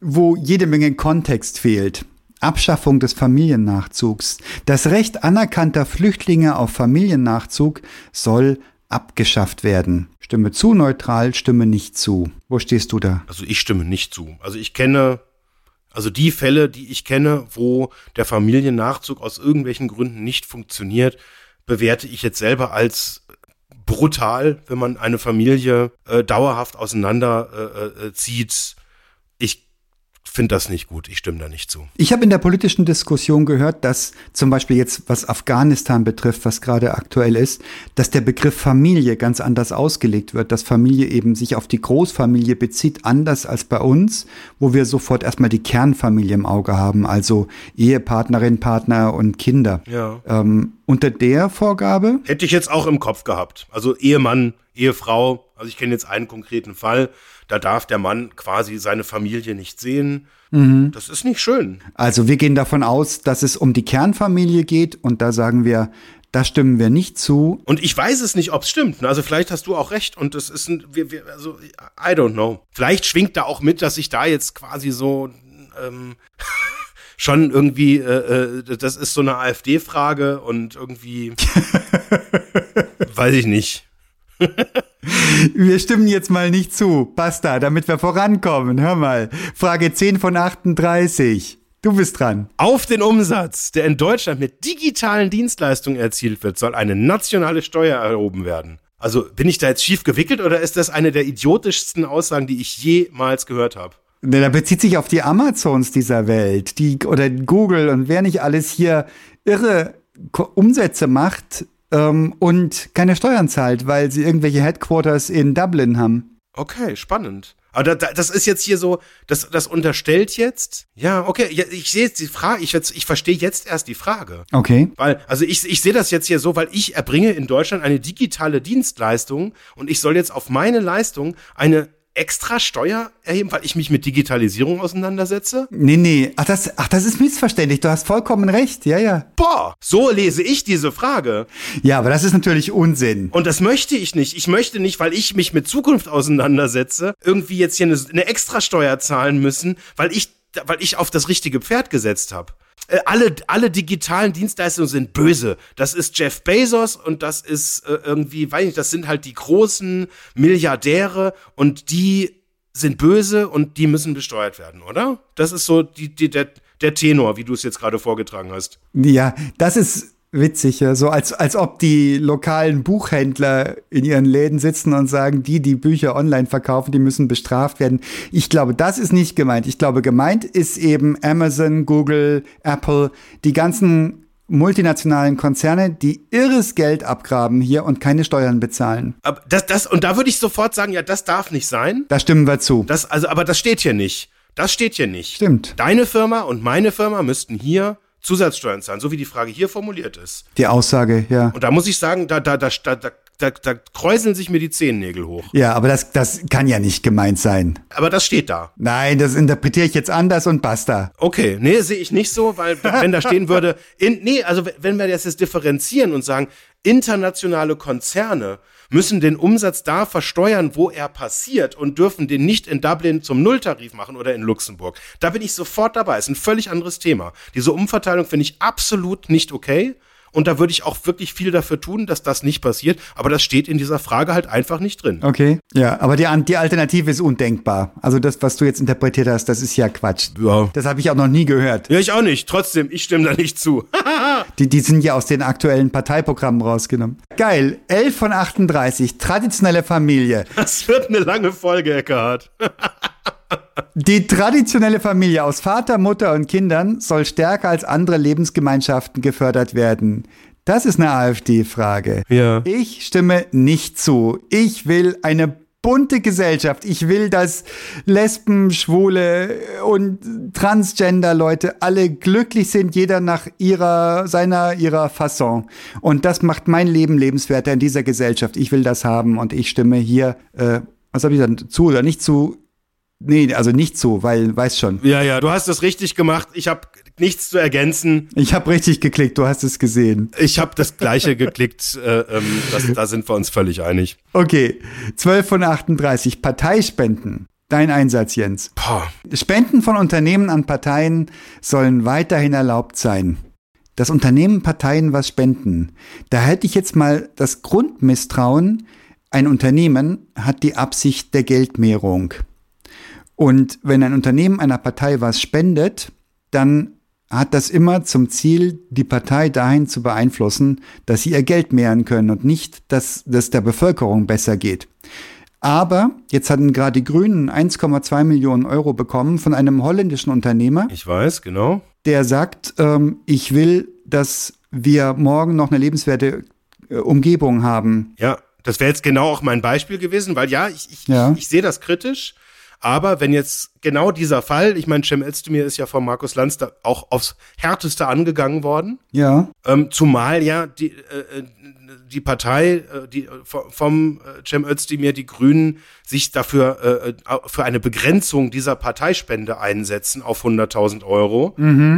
S2: wo jede Menge Kontext fehlt. Abschaffung des Familiennachzugs. Das Recht anerkannter Flüchtlinge auf Familiennachzug soll abgeschafft werden. Stimme zu neutral, stimme nicht zu. Wo stehst du da?
S1: Also ich stimme nicht zu. Also ich kenne, also die Fälle, die ich kenne, wo der Familiennachzug aus irgendwelchen Gründen nicht funktioniert, bewerte ich jetzt selber als brutal, wenn man eine Familie äh, dauerhaft auseinander äh, äh. Ich finde das nicht gut. Ich stimme da nicht zu.
S2: Ich habe in der politischen Diskussion gehört, dass zum Beispiel jetzt, was Afghanistan betrifft, was gerade aktuell ist, dass der Begriff Familie ganz anders ausgelegt wird, dass Familie eben sich auf die Großfamilie bezieht, anders als bei uns, wo wir sofort erstmal die Kernfamilie im Auge haben, also Ehepartnerin, Partner und Kinder.
S1: Ja.
S2: Ähm, unter der Vorgabe,
S1: Hätte ich jetzt auch im Kopf gehabt. Also Ehemann, Ehefrau. Also ich kenne jetzt einen konkreten Fall. Da darf der Mann quasi seine Familie nicht sehen. Das ist nicht schön.
S2: also wir gehen davon aus, dass es um die Kernfamilie geht und da sagen wir, da stimmen wir nicht zu.
S1: Und ich weiß es nicht, ob es stimmt. Also vielleicht hast du auch recht und das ist ein, wir, wir, also I don't know. Vielleicht schwingt da auch mit, dass ich da jetzt quasi so ähm, schon irgendwie, äh, äh, das ist so eine AfD-Frage und irgendwie weiß ich nicht.
S2: Wir stimmen jetzt mal nicht zu. Basta, damit wir vorankommen. Hör mal. Frage 10 von 38. Du bist dran.
S1: Auf den Umsatz, der in Deutschland mit digitalen Dienstleistungen erzielt wird, soll eine nationale Steuer erhoben werden. Also bin ich da jetzt schief gewickelt oder ist das eine der idiotischsten Aussagen, die ich jemals gehört habe?
S2: Ne, Da bezieht sich auf die Amazons dieser Welt, die oder Google und wer nicht alles hier irre Umsätze macht ähm, und keine Steuern zahlt, weil sie irgendwelche Headquarters in Dublin haben.
S1: Okay, spannend. Aber da, da, das ist jetzt hier so, das, das unterstellt jetzt. Ja, okay, ich sehe jetzt die Frage, ich, ich verstehe jetzt erst die Frage.
S2: Okay.
S1: Weil, also ich, ich sehe das jetzt hier so, weil ich erbringe in Deutschland eine digitale Dienstleistung und ich soll jetzt auf meine Leistung eine extra Steuer erheben, weil ich mich mit Digitalisierung auseinandersetze?
S2: Nee, nee. Ach das, ach, das ist missverständlich. Du hast vollkommen recht. Ja, ja.
S1: Boah, so lese ich diese Frage.
S2: Ja, aber das ist natürlich Unsinn.
S1: Und das möchte ich nicht. Ich möchte nicht, weil ich mich mit Zukunft auseinandersetze, irgendwie jetzt hier eine, eine Extrasteuer zahlen müssen, weil ich, weil ich auf das richtige Pferd gesetzt habe. Äh, alle, alle digitalen Dienstleistungen sind böse. Das ist Jeff Bezos und das ist äh, irgendwie, weiß ich nicht, das sind halt die großen Milliardäre und die sind böse und die müssen besteuert werden, oder? Das ist so die, die, der, der Tenor, wie du es jetzt gerade vorgetragen hast.
S2: Ja, das ist witzig, ja. So als, als ob die lokalen Buchhändler in ihren Läden sitzen und sagen, die, die Bücher online verkaufen, die müssen bestraft werden. Ich glaube, das ist nicht gemeint. Ich glaube, gemeint ist eben Amazon, Google, Apple, die ganzen multinationalen Konzerne, die irres Geld abgraben hier und keine Steuern bezahlen.
S1: Aber das, das, und da würde ich sofort sagen, ja, das darf nicht sein.
S2: Da stimmen wir zu.
S1: Das, also, aber das steht hier nicht. Das steht hier nicht.
S2: Stimmt.
S1: Deine Firma und meine Firma müssten hier Zusatzsteuern zahlen, so wie die Frage hier formuliert ist.
S2: Die Aussage, ja.
S1: Und da muss ich sagen, da, da, da, da, da, da, kräuseln sich mir die Zehennägel hoch.
S2: Ja, aber das, das kann ja nicht gemeint sein.
S1: Aber das steht da.
S2: Nein, das interpretiere ich jetzt anders und basta.
S1: Okay, nee, sehe ich nicht so, weil wenn da stehen würde, in, nee, also wenn wir das jetzt differenzieren und sagen, internationale Konzerne müssen den Umsatz da versteuern, wo er passiert und dürfen den nicht in Dublin zum Nulltarif machen oder in Luxemburg. Da bin ich sofort dabei. Ist ein völlig anderes Thema. Diese Umverteilung finde ich absolut nicht okay. Und da würde ich auch wirklich viel dafür tun, dass das nicht passiert. Aber das steht in dieser Frage halt einfach nicht drin.
S2: Okay. Ja, aber die, die Alternative ist undenkbar. Also das, was du jetzt interpretiert hast, das ist ja Quatsch.
S1: Ja.
S2: Das habe ich auch noch nie gehört.
S1: Ja, ich auch nicht. Trotzdem, ich stimme da nicht zu.
S2: Die, die sind ja aus den aktuellen Parteiprogrammen rausgenommen. Geil. 11 von 38. Traditionelle Familie.
S1: Das wird eine lange Folge, Eckhardt.
S2: Die traditionelle Familie aus Vater, Mutter und Kindern soll stärker als andere Lebensgemeinschaften gefördert werden. Das ist eine AfD-Frage.
S1: Ja.
S2: Ich stimme nicht zu. Ich will eine bunte Gesellschaft. Ich will, dass Lesben, Schwule und Transgender-Leute alle glücklich sind, jeder nach ihrer, seiner, ihrer Fasson. Und das macht mein Leben lebenswerter in dieser Gesellschaft. Ich will das haben und ich stimme hier, äh, was habe ich gesagt, zu oder nicht zu? Nee, also nicht zu, weil, weiß schon.
S1: Ja, ja, du hast es richtig gemacht. Ich habe nichts zu ergänzen.
S2: Ich habe richtig geklickt, du hast es gesehen.
S1: Ich habe das gleiche geklickt. Äh, ähm, das, da sind wir uns völlig einig.
S2: Okay, 12 von 38. Parteispenden. Dein Einsatz, Jens.
S1: Boah.
S2: Spenden von Unternehmen an Parteien sollen weiterhin erlaubt sein. Das Unternehmen Parteien was spenden. Da hätte ich jetzt mal das Grundmisstrauen. Ein Unternehmen hat die Absicht der Geldmehrung. Und wenn ein Unternehmen einer Partei was spendet, dann hat das immer zum Ziel, die Partei dahin zu beeinflussen, dass sie ihr Geld mehren können und nicht, dass das der Bevölkerung besser geht. Aber jetzt hatten gerade die Grünen 1,2 Millionen Euro bekommen von einem holländischen Unternehmer,
S1: Ich weiß, genau.
S2: der sagt, ähm, ich will, dass wir morgen noch eine lebenswerte äh, Umgebung haben.
S1: Ja, das wäre jetzt genau auch mein Beispiel gewesen, weil ja, ich, ich,
S2: Ja.
S1: ich, ich sehe das kritisch. Aber wenn jetzt genau dieser Fall, ich meine, Cem Özdemir ist ja von Markus Lanz da auch aufs Härteste angegangen worden.
S2: Ja,
S1: Ähm, zumal ja die, äh, äh, die Partei, äh, die, äh, vom- vom äh, Cem Özdemir, die Grünen, sich dafür äh, äh, für eine Begrenzung dieser Parteispende einsetzen auf 100.000 Euro.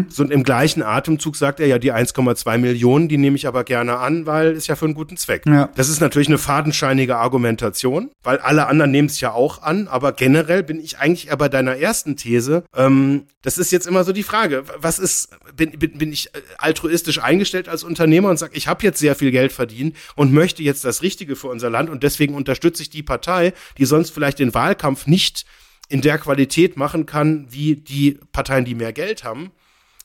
S1: So, und im gleichen Atemzug sagt er ja, die 1,2 Millionen, die nehme ich aber gerne an, weil ist ja für einen guten Zweck.
S2: Ja.
S1: Das ist natürlich eine fadenscheinige Argumentation, weil alle anderen nehmen es ja auch an, aber generell bin ich eigentlich bei deiner ersten These. Ähm, das ist jetzt immer so die Frage, was ist, bin, bin, bin ich äh, altruistisch eingestellt als Unternehmer und sage, ich habe jetzt sehr viel Geld verdient und möchte jetzt das Richtige für unser Land und deswegen unterstütze ich die Partei, die sonst vielleicht den Wahlkampf nicht in der Qualität machen kann, wie die Parteien, die mehr Geld haben.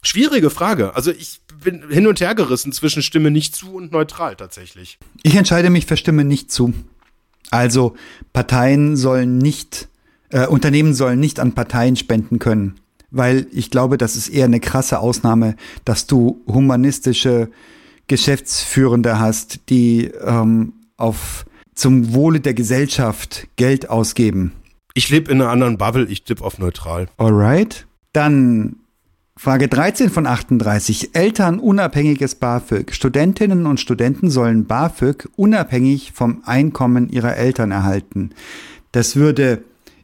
S1: Schwierige Frage. Also ich bin hin und her gerissen zwischen Stimme nicht zu und neutral tatsächlich.
S2: Ich entscheide mich für Stimme nicht zu. Also Parteien sollen nicht, äh, Unternehmen sollen nicht an Parteien spenden können, weil ich glaube, das ist eher eine krasse Ausnahme, dass du humanistische Geschäftsführende hast, die ähm, auf zum Wohle der Gesellschaft Geld ausgeben.
S1: Ich lebe in einer anderen Bubble, ich tippe auf neutral.
S2: Alright. Dann Frage 13 von 38. Eltern unabhängiges BAföG. Studentinnen und Studenten sollen BAföG unabhängig vom Einkommen ihrer Eltern erhalten. Das würde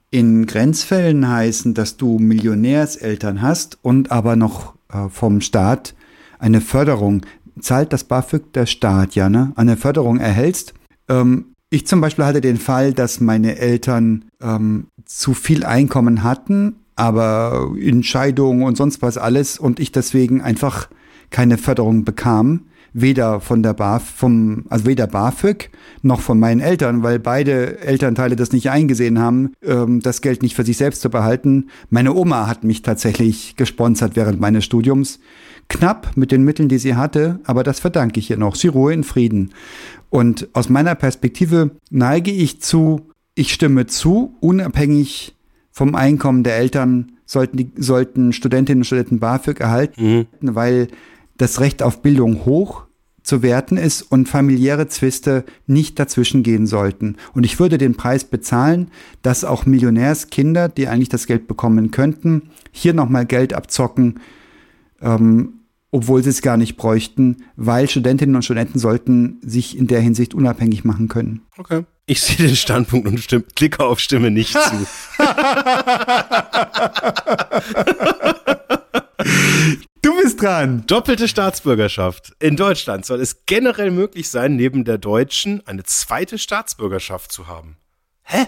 S2: in Grenzfällen heißen, dass du Millionärseltern hast und aber noch äh, vom Staat eine Förderung zahlt das BAföG der Staat, ja, ne? Eine Förderung erhältst. Ähm, ich zum Beispiel hatte den Fall, dass meine Eltern ähm, zu viel Einkommen hatten aber Entscheidungen und sonst was alles und ich deswegen einfach keine Förderung bekam, weder von der BAF, vom, also weder BAföG noch von meinen Eltern, weil beide Elternteile das nicht eingesehen haben, ähm, das Geld nicht für sich selbst zu behalten. Meine Oma hat mich tatsächlich gesponsert während meines Studiums. Knapp mit den Mitteln, die sie hatte, aber das verdanke ich ihr noch. Sie ruhe in Frieden. Und aus meiner Perspektive neige ich zu, ich stimme zu, unabhängig vom Einkommen der Eltern sollten, die, sollten Studentinnen und Studenten BAföG erhalten, mhm. weil das Recht auf Bildung hoch zu werten ist und familiäre Zwiste nicht dazwischen gehen sollten. Und ich würde den Preis bezahlen, dass auch Millionärskinder, die eigentlich das Geld bekommen könnten, hier nochmal Geld abzocken, ähm, obwohl sie es gar nicht bräuchten, weil Studentinnen und Studenten sollten sich in der Hinsicht unabhängig machen können.
S1: Okay. Ich sehe den Standpunkt und stimme, klicke auf Stimme nicht zu.
S2: du bist dran.
S1: Doppelte Staatsbürgerschaft. In Deutschland soll es generell möglich sein, neben der deutschen eine zweite Staatsbürgerschaft zu haben. Hä?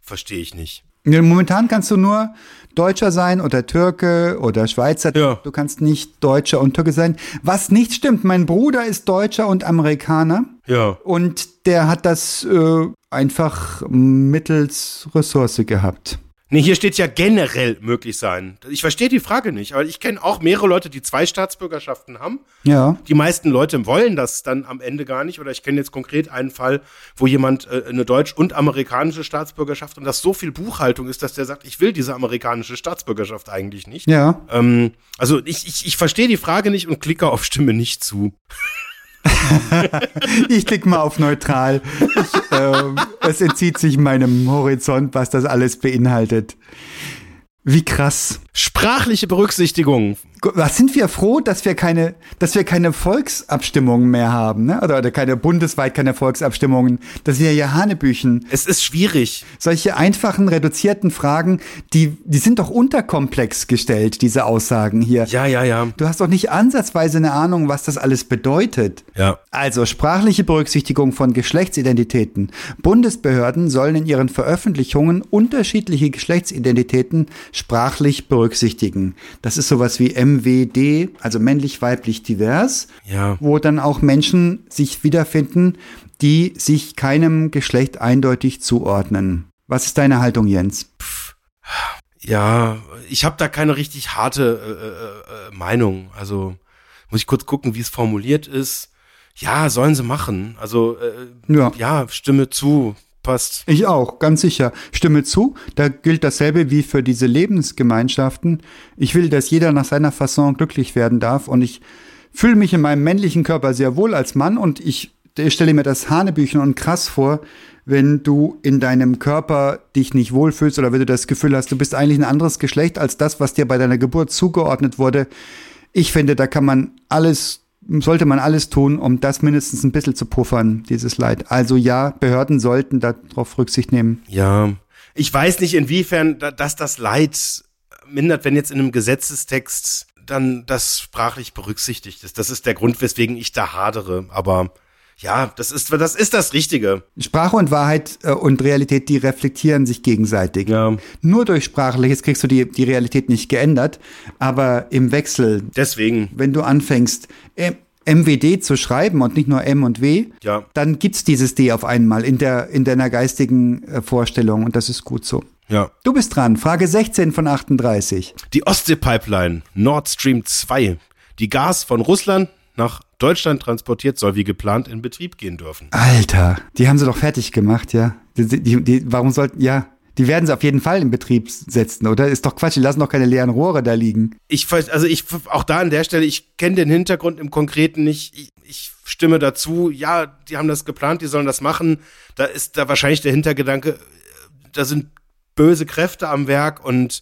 S1: Verstehe ich nicht.
S2: Momentan kannst du nur Deutscher sein oder Türke oder Schweizer.
S1: Ja.
S2: Du kannst nicht Deutscher und Türke sein. Was nicht stimmt, mein Bruder ist Deutscher und Amerikaner.
S1: Ja.
S2: Und der hat das äh, einfach mittels Ressource gehabt.
S1: Nee, hier steht ja generell möglich sein. Ich verstehe die Frage nicht, aber ich kenne auch mehrere Leute, die zwei Staatsbürgerschaften haben.
S2: Ja.
S1: Die meisten Leute wollen das dann am Ende gar nicht. Oder ich kenne jetzt konkret einen Fall, wo jemand äh, eine deutsch- und amerikanische Staatsbürgerschaft und das so viel Buchhaltung ist, dass der sagt, ich will diese amerikanische Staatsbürgerschaft eigentlich nicht.
S2: Ja.
S1: Ähm, also ich, ich, ich verstehe die Frage nicht und klicke auf Stimme nicht zu.
S2: ich klicke mal auf neutral. Ich, äh, es entzieht sich meinem Horizont, was das alles beinhaltet. Wie krass.
S1: Sprachliche Berücksichtigung
S2: was sind wir froh, dass wir keine, dass wir keine Volksabstimmungen mehr haben, ne? Oder, oder keine bundesweit keine Volksabstimmungen. Das sind ja Hanebüchen.
S1: Es ist schwierig.
S2: Solche einfachen, reduzierten Fragen, die, die sind doch unterkomplex gestellt, diese Aussagen hier.
S1: Ja, ja, ja.
S2: Du hast doch nicht ansatzweise eine Ahnung, was das alles bedeutet.
S1: Ja.
S2: Also sprachliche Berücksichtigung von Geschlechtsidentitäten. Bundesbehörden sollen in ihren Veröffentlichungen unterschiedliche Geschlechtsidentitäten sprachlich berücksichtigen. Das ist sowas wie M MWD, also männlich, weiblich, divers,
S1: ja.
S2: wo dann auch Menschen sich wiederfinden, die sich keinem Geschlecht eindeutig zuordnen. Was ist deine Haltung, Jens?
S1: Ja, ich habe da keine richtig harte äh, äh, äh, Meinung. Also muss ich kurz gucken, wie es formuliert ist. Ja, sollen sie machen. Also äh, ja. ja, stimme zu passt.
S2: Ich auch, ganz sicher. Stimme zu. Da gilt dasselbe wie für diese Lebensgemeinschaften. Ich will, dass jeder nach seiner Fasson glücklich werden darf und ich fühle mich in meinem männlichen Körper sehr wohl als Mann und ich, stelle mir das Hanebüchen und krass vor, wenn du in deinem Körper dich nicht wohlfühlst oder wenn du das Gefühl hast, du bist eigentlich ein anderes Geschlecht als das, was dir bei deiner Geburt zugeordnet wurde. Ich finde, da kann man alles sollte man alles tun, um das mindestens ein bisschen zu puffern, dieses Leid. Also ja, Behörden sollten darauf Rücksicht nehmen.
S1: Ja, ich weiß nicht, inwiefern dass das Leid mindert, wenn jetzt in einem Gesetzestext dann das sprachlich berücksichtigt ist. Das ist der Grund, weswegen ich da hadere. Aber ja, das ist, das ist das Richtige.
S2: Sprache und Wahrheit äh, und Realität, die reflektieren sich gegenseitig.
S1: Ja.
S2: Nur durch Sprachliches kriegst du die, die Realität nicht geändert, aber im Wechsel.
S1: Deswegen.
S2: Wenn du anfängst, äh, MWD zu schreiben und nicht nur M und W,
S1: Ja.
S2: dann gibt's dieses D auf einmal in der in deiner geistigen äh, Vorstellung und das ist gut so.
S1: Ja.
S2: Du bist dran. Frage 16 von 38.
S1: Die Ostsee-Pipeline Nord Stream 2, die Gas von Russland nach Deutschland transportiert, soll wie geplant in Betrieb gehen dürfen.
S2: Alter, die haben sie doch fertig gemacht, ja. Die, die, die, warum sollten, ja, die werden sie auf jeden Fall in Betrieb setzen, oder? Ist doch Quatsch, die lassen doch keine leeren Rohre da liegen.
S1: Ich ver- also ich auch da an der Stelle, ich kenne den Hintergrund im Konkreten nicht. Ich, ich stimme dazu. Ja, die haben das geplant, die sollen das machen. Da ist da wahrscheinlich der Hintergedanke, äh, da sind böse Kräfte am Werk und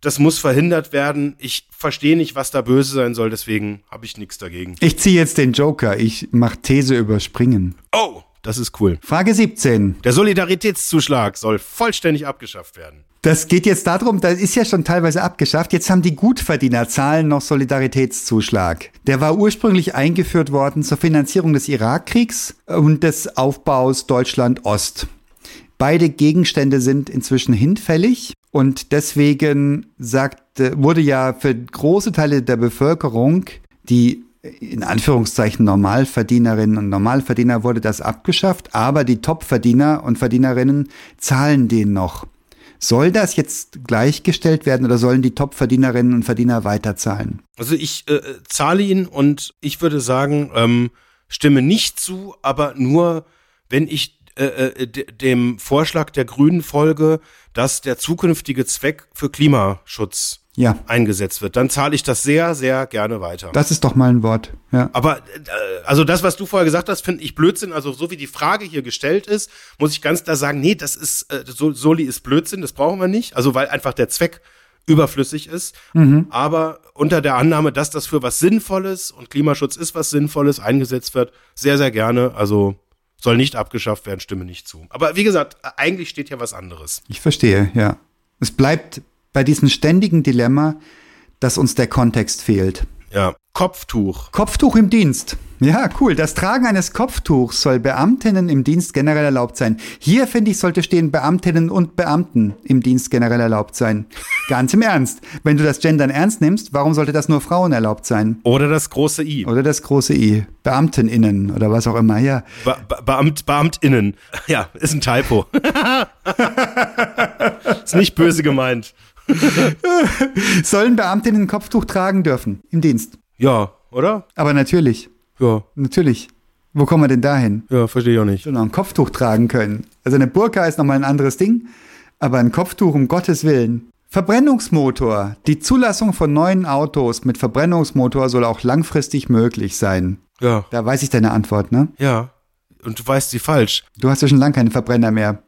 S1: das muss verhindert werden. Ich verstehe nicht, was da böse sein soll, deswegen habe ich nichts dagegen.
S2: Ich ziehe jetzt den Joker, ich mach These überspringen.
S1: Oh, das ist cool.
S2: Frage 17.
S1: Der Solidaritätszuschlag soll vollständig abgeschafft werden.
S2: Das geht jetzt darum, das ist ja schon teilweise abgeschafft. Jetzt haben die Gutverdiener zahlen noch Solidaritätszuschlag. Der war ursprünglich eingeführt worden zur Finanzierung des Irakkriegs und des Aufbaus Deutschland Ost. Beide Gegenstände sind inzwischen hinfällig und deswegen sagt, wurde ja für große Teile der Bevölkerung, die in Anführungszeichen Normalverdienerinnen und Normalverdiener wurde das abgeschafft, aber die Topverdiener und Verdienerinnen zahlen den noch. Soll das jetzt gleichgestellt werden oder sollen die Topverdienerinnen und Verdiener weiterzahlen?
S1: Also ich äh, zahle ihn und ich würde sagen, ähm, stimme nicht zu, aber nur, wenn ich äh, äh, de- dem Vorschlag der Grünen folge, dass der zukünftige Zweck für Klimaschutz
S2: Ja,
S1: eingesetzt wird. Dann zahle ich das sehr, sehr gerne weiter.
S2: das ist doch mal ein Wort. Ja.
S1: Aber äh, also das, was du vorher gesagt hast, finde ich Blödsinn. Also so wie die Frage hier gestellt ist, muss ich ganz klar sagen, nee, das ist äh, so, Soli ist Blödsinn, das brauchen wir nicht. Also weil einfach der Zweck überflüssig ist. Aber unter der Annahme, dass das für was Sinnvolles und Klimaschutz ist was Sinnvolles eingesetzt wird, sehr, sehr gerne. Also soll nicht abgeschafft werden, stimme nicht zu. Aber wie gesagt, eigentlich steht hier was anderes.
S2: Ich verstehe, ja. Es bleibt bei diesem ständigen Dilemma, dass uns der Kontext fehlt.
S1: Ja. Kopftuch.
S2: Kopftuch im Dienst. Ja, cool. Das Tragen eines Kopftuchs soll Beamtinnen im Dienst generell erlaubt sein. Hier, finde ich, sollte stehen Beamtinnen und Beamten im Dienst generell erlaubt sein. Ganz im Ernst. Wenn du das Gendern ernst nimmst, warum sollte das nur Frauen erlaubt sein?
S1: Oder das große I.
S2: Oder das große I. Beamteninnen oder was auch immer, ja.
S1: Be Be Beamt BeamtInnen. Ja, ist ein Typo. ist nicht böse gemeint.
S2: Sollen Beamtinnen ein Kopftuch tragen dürfen im Dienst?
S1: Ja, oder?
S2: Aber natürlich,
S1: Ja,
S2: natürlich. Wo kommen wir denn dahin?
S1: ja, verstehe ich auch nicht.
S2: Schon noch ein Kopftuch tragen können. Also eine Burka ist nochmal ein anderes Ding, aber ein Kopftuch um Gottes Willen. Verbrennungsmotor. Die Zulassung von neuen Autos mit Verbrennungsmotor soll auch langfristig möglich sein.
S1: Ja,
S2: Da weiß ich deine Antwort, ne?
S1: ja. Und du weißt sie falsch.
S2: Du hast ja schon lange keine Verbrenner mehr.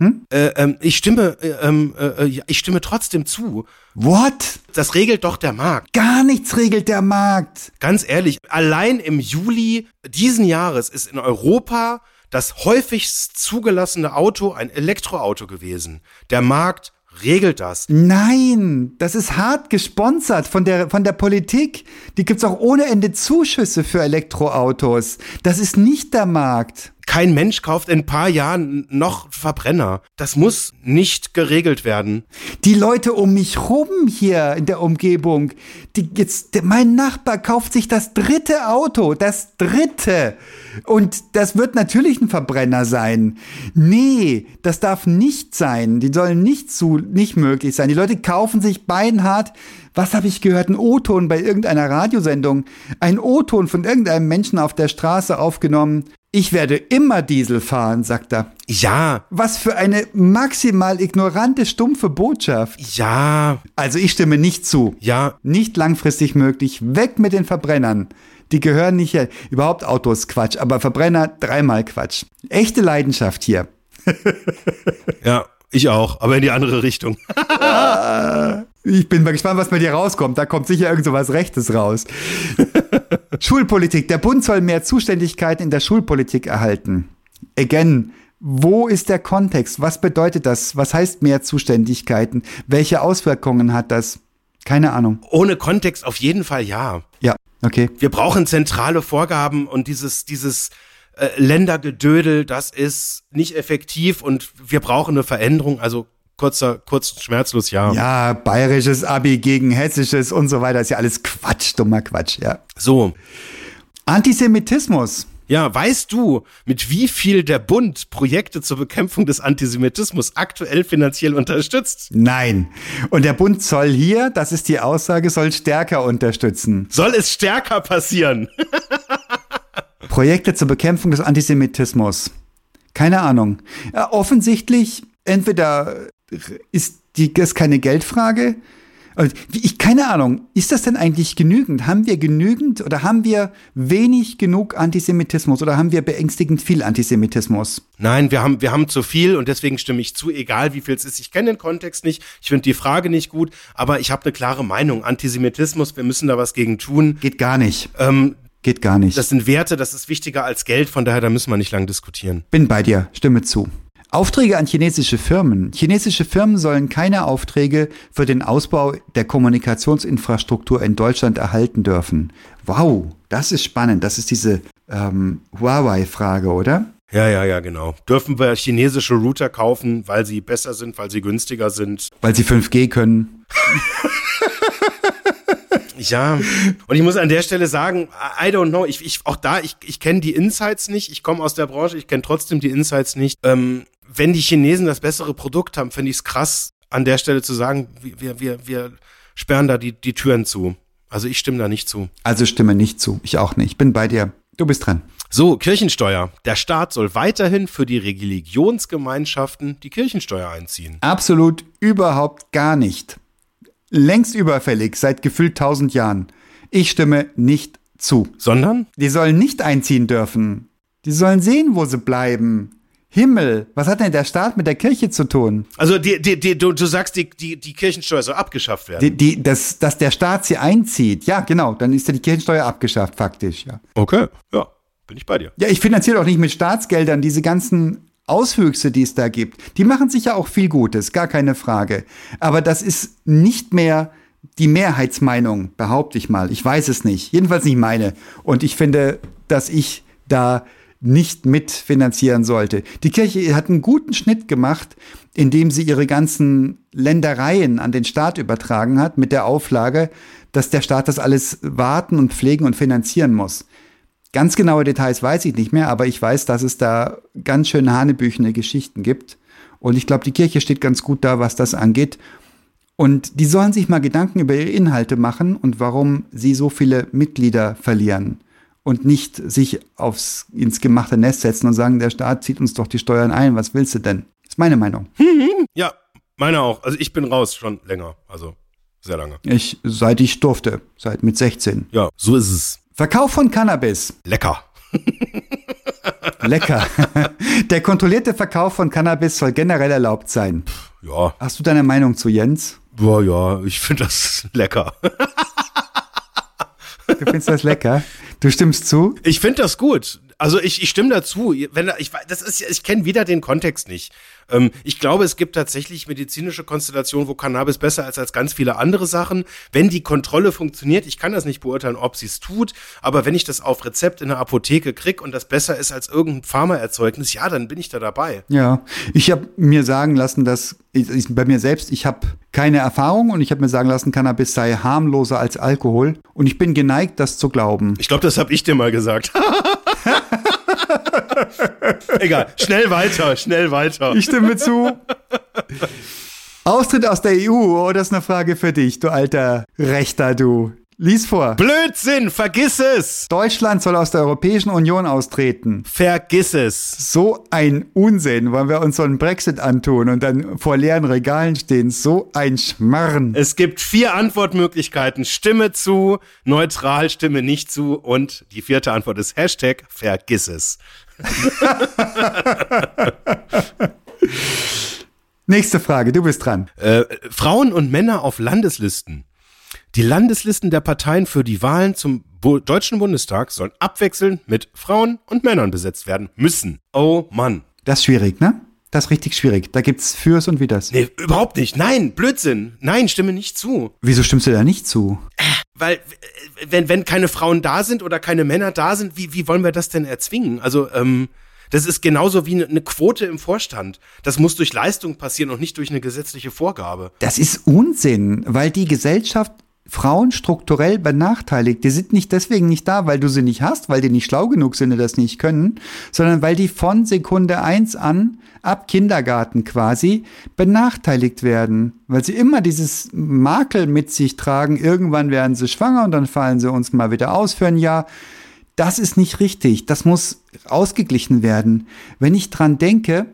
S1: Äh, ähm, ich stimme, äh, ähm, äh, ja, ich stimme trotzdem zu.
S2: What?
S1: Das regelt doch der Markt.
S2: Gar nichts regelt der Markt.
S1: Ganz ehrlich, allein im Juli diesen Jahres ist in Europa das häufigst zugelassene Auto ein Elektroauto gewesen. Der Markt regelt das.
S2: Nein, das ist hart gesponsert von der, von der Politik. Die gibt's auch ohne Ende Zuschüsse für Elektroautos. Das ist nicht der Markt.
S1: Kein Mensch kauft in ein paar Jahren noch Verbrenner. Das muss nicht geregelt werden.
S2: Die Leute um mich rum hier in der Umgebung, die jetzt, mein Nachbar kauft sich das dritte Auto, das dritte. Und das wird natürlich ein Verbrenner sein. Nee, das darf nicht sein. Die sollen nicht zu, nicht möglich sein. Die Leute kaufen sich beinhart, was habe ich gehört, ein O-Ton bei irgendeiner Radiosendung, ein O-Ton von irgendeinem Menschen auf der Straße aufgenommen. Ich werde immer Diesel fahren, sagt er.
S1: Ja,
S2: Was für eine maximal ignorante, stumpfe Botschaft.
S1: ja,
S2: Also ich stimme nicht zu.
S1: ja.
S2: Nicht langfristig möglich. Weg mit den Verbrennern. Die gehören nicht her. Überhaupt Autos Quatsch, aber Verbrenner dreimal Quatsch. Echte Leidenschaft hier.
S1: Ja, ich auch, aber in die andere Richtung.
S2: Ich bin mal gespannt, was bei dir rauskommt. Da kommt sicher irgend so was Rechtes raus. Schulpolitik. Der Bund soll mehr Zuständigkeit in der Schulpolitik erhalten. Again, wo ist der Kontext? Was bedeutet das? Was heißt mehr Zuständigkeiten? Welche Auswirkungen hat das? Keine Ahnung.
S1: Ohne Kontext auf jeden Fall ja.
S2: Ja, okay.
S1: Wir brauchen zentrale Vorgaben und dieses, dieses äh, Ländergedödel, das ist nicht effektiv und wir brauchen eine Veränderung. Also kurzer, kurz und schmerzlos ja.
S2: Ja, bayerisches Abi gegen hessisches und so weiter ist ja alles Quatsch, dummer Quatsch, ja.
S1: So,
S2: Antisemitismus.
S1: Ja, weißt du, mit wie viel der Bund Projekte zur Bekämpfung des Antisemitismus aktuell finanziell unterstützt?
S2: Nein. Und der Bund soll hier, das ist die Aussage, soll stärker unterstützen.
S1: Soll es stärker passieren?
S2: Projekte zur Bekämpfung des Antisemitismus. Keine Ahnung. Ja, offensichtlich, entweder ist die, das keine Geldfrage. Ich, keine Ahnung, ist das denn eigentlich genügend? Haben wir genügend oder haben wir wenig genug Antisemitismus oder haben wir beängstigend viel Antisemitismus?
S1: Nein, wir haben, wir haben zu viel und deswegen stimme ich zu, egal wie viel es ist. Ich kenne den Kontext nicht, ich finde die Frage nicht gut, aber ich habe eine klare Meinung. Antisemitismus, wir müssen da was gegen tun.
S2: Geht gar nicht.
S1: Ähm,
S2: Geht gar nicht.
S1: das sind Werte, das ist wichtiger als Geld, von daher, da müssen wir nicht lang diskutieren.
S2: Bin bei dir, stimme zu. Aufträge an chinesische Firmen. Chinesische Firmen sollen keine Aufträge für den Ausbau der Kommunikationsinfrastruktur in Deutschland erhalten dürfen. Wow, das ist spannend. Das ist diese ähm, Huawei-Frage, oder?
S1: Ja, ja, ja, genau. Dürfen wir chinesische Router kaufen, weil sie besser sind, weil sie günstiger sind?
S2: Weil sie 5G können.
S1: Ja, und ich muss an der Stelle sagen, I don't know, ich, ich auch da, ich, ich kenne die Insights nicht, ich komme aus der Branche, ich kenne trotzdem die Insights nicht. Ähm, wenn die Chinesen das bessere Produkt haben, finde ich es krass, an der Stelle zu sagen, wir, wir, wir sperren da die, die Türen zu. Also ich stimme da nicht zu.
S2: Also stimme nicht zu. Ich auch nicht. Ich bin bei dir. Du bist dran.
S1: So, Kirchensteuer. Der Staat soll weiterhin für die Religionsgemeinschaften die Kirchensteuer einziehen.
S2: Absolut überhaupt gar nicht. Längst überfällig seit gefühlt tausend Jahren. Ich stimme nicht zu.
S1: Sondern?
S2: Die sollen nicht einziehen dürfen. Die sollen sehen, wo sie bleiben. Himmel, was hat denn der Staat mit der Kirche zu tun?
S1: Also die, die, die, du, du sagst, die, die, die Kirchensteuer soll abgeschafft werden.
S2: Die, die, dass, dass der Staat sie einzieht. Ja, genau, dann ist ja die Kirchensteuer abgeschafft, faktisch. Ja,
S1: okay, ja, bin ich bei dir.
S2: ja ich finanziere auch nicht mit Staatsgeldern diese ganzen Auswüchse, die es da gibt. Die machen sicher auch viel Gutes, gar keine Frage. Aber das ist nicht mehr die Mehrheitsmeinung, behaupte ich mal. Ich weiß es nicht. Jedenfalls nicht meine. Und ich finde, dass ich da nicht mitfinanzieren sollte. Die Kirche hat einen guten Schnitt gemacht, indem sie ihre ganzen Ländereien an den Staat übertragen hat, mit der Auflage, dass der Staat das alles warten und pflegen und finanzieren muss. Ganz genaue Details weiß ich nicht mehr, aber ich weiß, dass es da ganz schön hanebüchene Geschichten gibt. Und ich glaube, die Kirche steht ganz gut da, was das angeht. Und die sollen sich mal Gedanken über ihre Inhalte machen und warum sie so viele Mitglieder verlieren. Und nicht sich aufs, ins gemachte Nest setzen und sagen, der Staat zieht uns doch die Steuern ein, was willst du denn? Ist meine Meinung.
S1: Ja, meine auch. Also ich bin raus schon länger, also sehr lange.
S2: Ich, seit ich durfte, seit mit 16.
S1: Ja, so ist es.
S2: Verkauf von Cannabis.
S1: Lecker.
S2: Lecker. Der kontrollierte Verkauf von Cannabis soll generell erlaubt sein.
S1: Ja,
S2: Hast du deine Meinung zu Jens?
S1: ja, ja, ich finde das lecker.
S2: Du findest das lecker? Du stimmst zu?
S1: Ich finde das gut. Also ich, ich stimme dazu. Wenn ich das ist ich kenne wieder den Kontext nicht. Ähm, ich glaube, es gibt tatsächlich medizinische Konstellationen, wo Cannabis besser ist als ganz viele andere Sachen. Wenn die Kontrolle funktioniert, ich kann das nicht beurteilen, ob sie es tut, aber wenn ich das auf Rezept in der Apotheke krieg und das besser ist als irgendein Pharmaerzeugnis, ja, dann bin ich da dabei.
S2: Ja. Ich habe mir sagen lassen, dass ich, ich, bei mir selbst, ich habe keine Erfahrung und ich habe mir sagen lassen, Cannabis sei harmloser als Alkohol. Und ich bin geneigt, das zu glauben.
S1: Ich glaube, das habe ich dir mal gesagt. Egal, schnell weiter, schnell weiter.
S2: Ich stimme zu. Austritt aus der EU, oh, das ist eine Frage für dich, du alter Rechter, du. Lies vor.
S1: Blödsinn, vergiss es.
S2: Deutschland soll aus der Europäischen Union austreten.
S1: Vergiss es.
S2: So ein Unsinn, wollen wir uns so einen Brexit antun und dann vor leeren Regalen stehen. So ein Schmarren.
S1: Es gibt vier Antwortmöglichkeiten. Stimme zu, neutral, stimme nicht zu und die vierte Antwort ist Hashtag vergiss es.
S2: Nächste Frage, du bist dran.
S1: Äh, Frauen und Männer auf Landeslisten. Die Landeslisten der Parteien für die Wahlen zum Bu Deutschen Bundestag sollen abwechselnd mit Frauen und Männern besetzt werden müssen. Oh Mann.
S2: Das ist schwierig, ne? Das ist richtig schwierig. Da gibt's Fürs und Widers.
S1: Nee, überhaupt nicht. Nein, Blödsinn. Nein, stimme nicht zu.
S2: Wieso stimmst du da nicht zu?
S1: Weil, äh, wenn, wenn keine Frauen da sind oder keine Männer da sind, wie, wie wollen wir das denn erzwingen? Also, ähm, das ist genauso wie eine Quote im Vorstand. Das muss durch Leistung passieren und nicht durch eine gesetzliche Vorgabe.
S2: Das ist Unsinn, weil die Gesellschaft Frauen strukturell benachteiligt. Die sind nicht deswegen nicht da, weil du sie nicht hast, weil die nicht schlau genug sind und das nicht können, sondern weil die von Sekunde eins an, ab Kindergarten quasi, benachteiligt werden. Weil sie immer dieses Makel mit sich tragen. Irgendwann werden sie schwanger und dann fallen sie uns mal wieder aus für ein Jahr. Das ist nicht richtig. Das muss ausgeglichen werden. Wenn ich dran denke,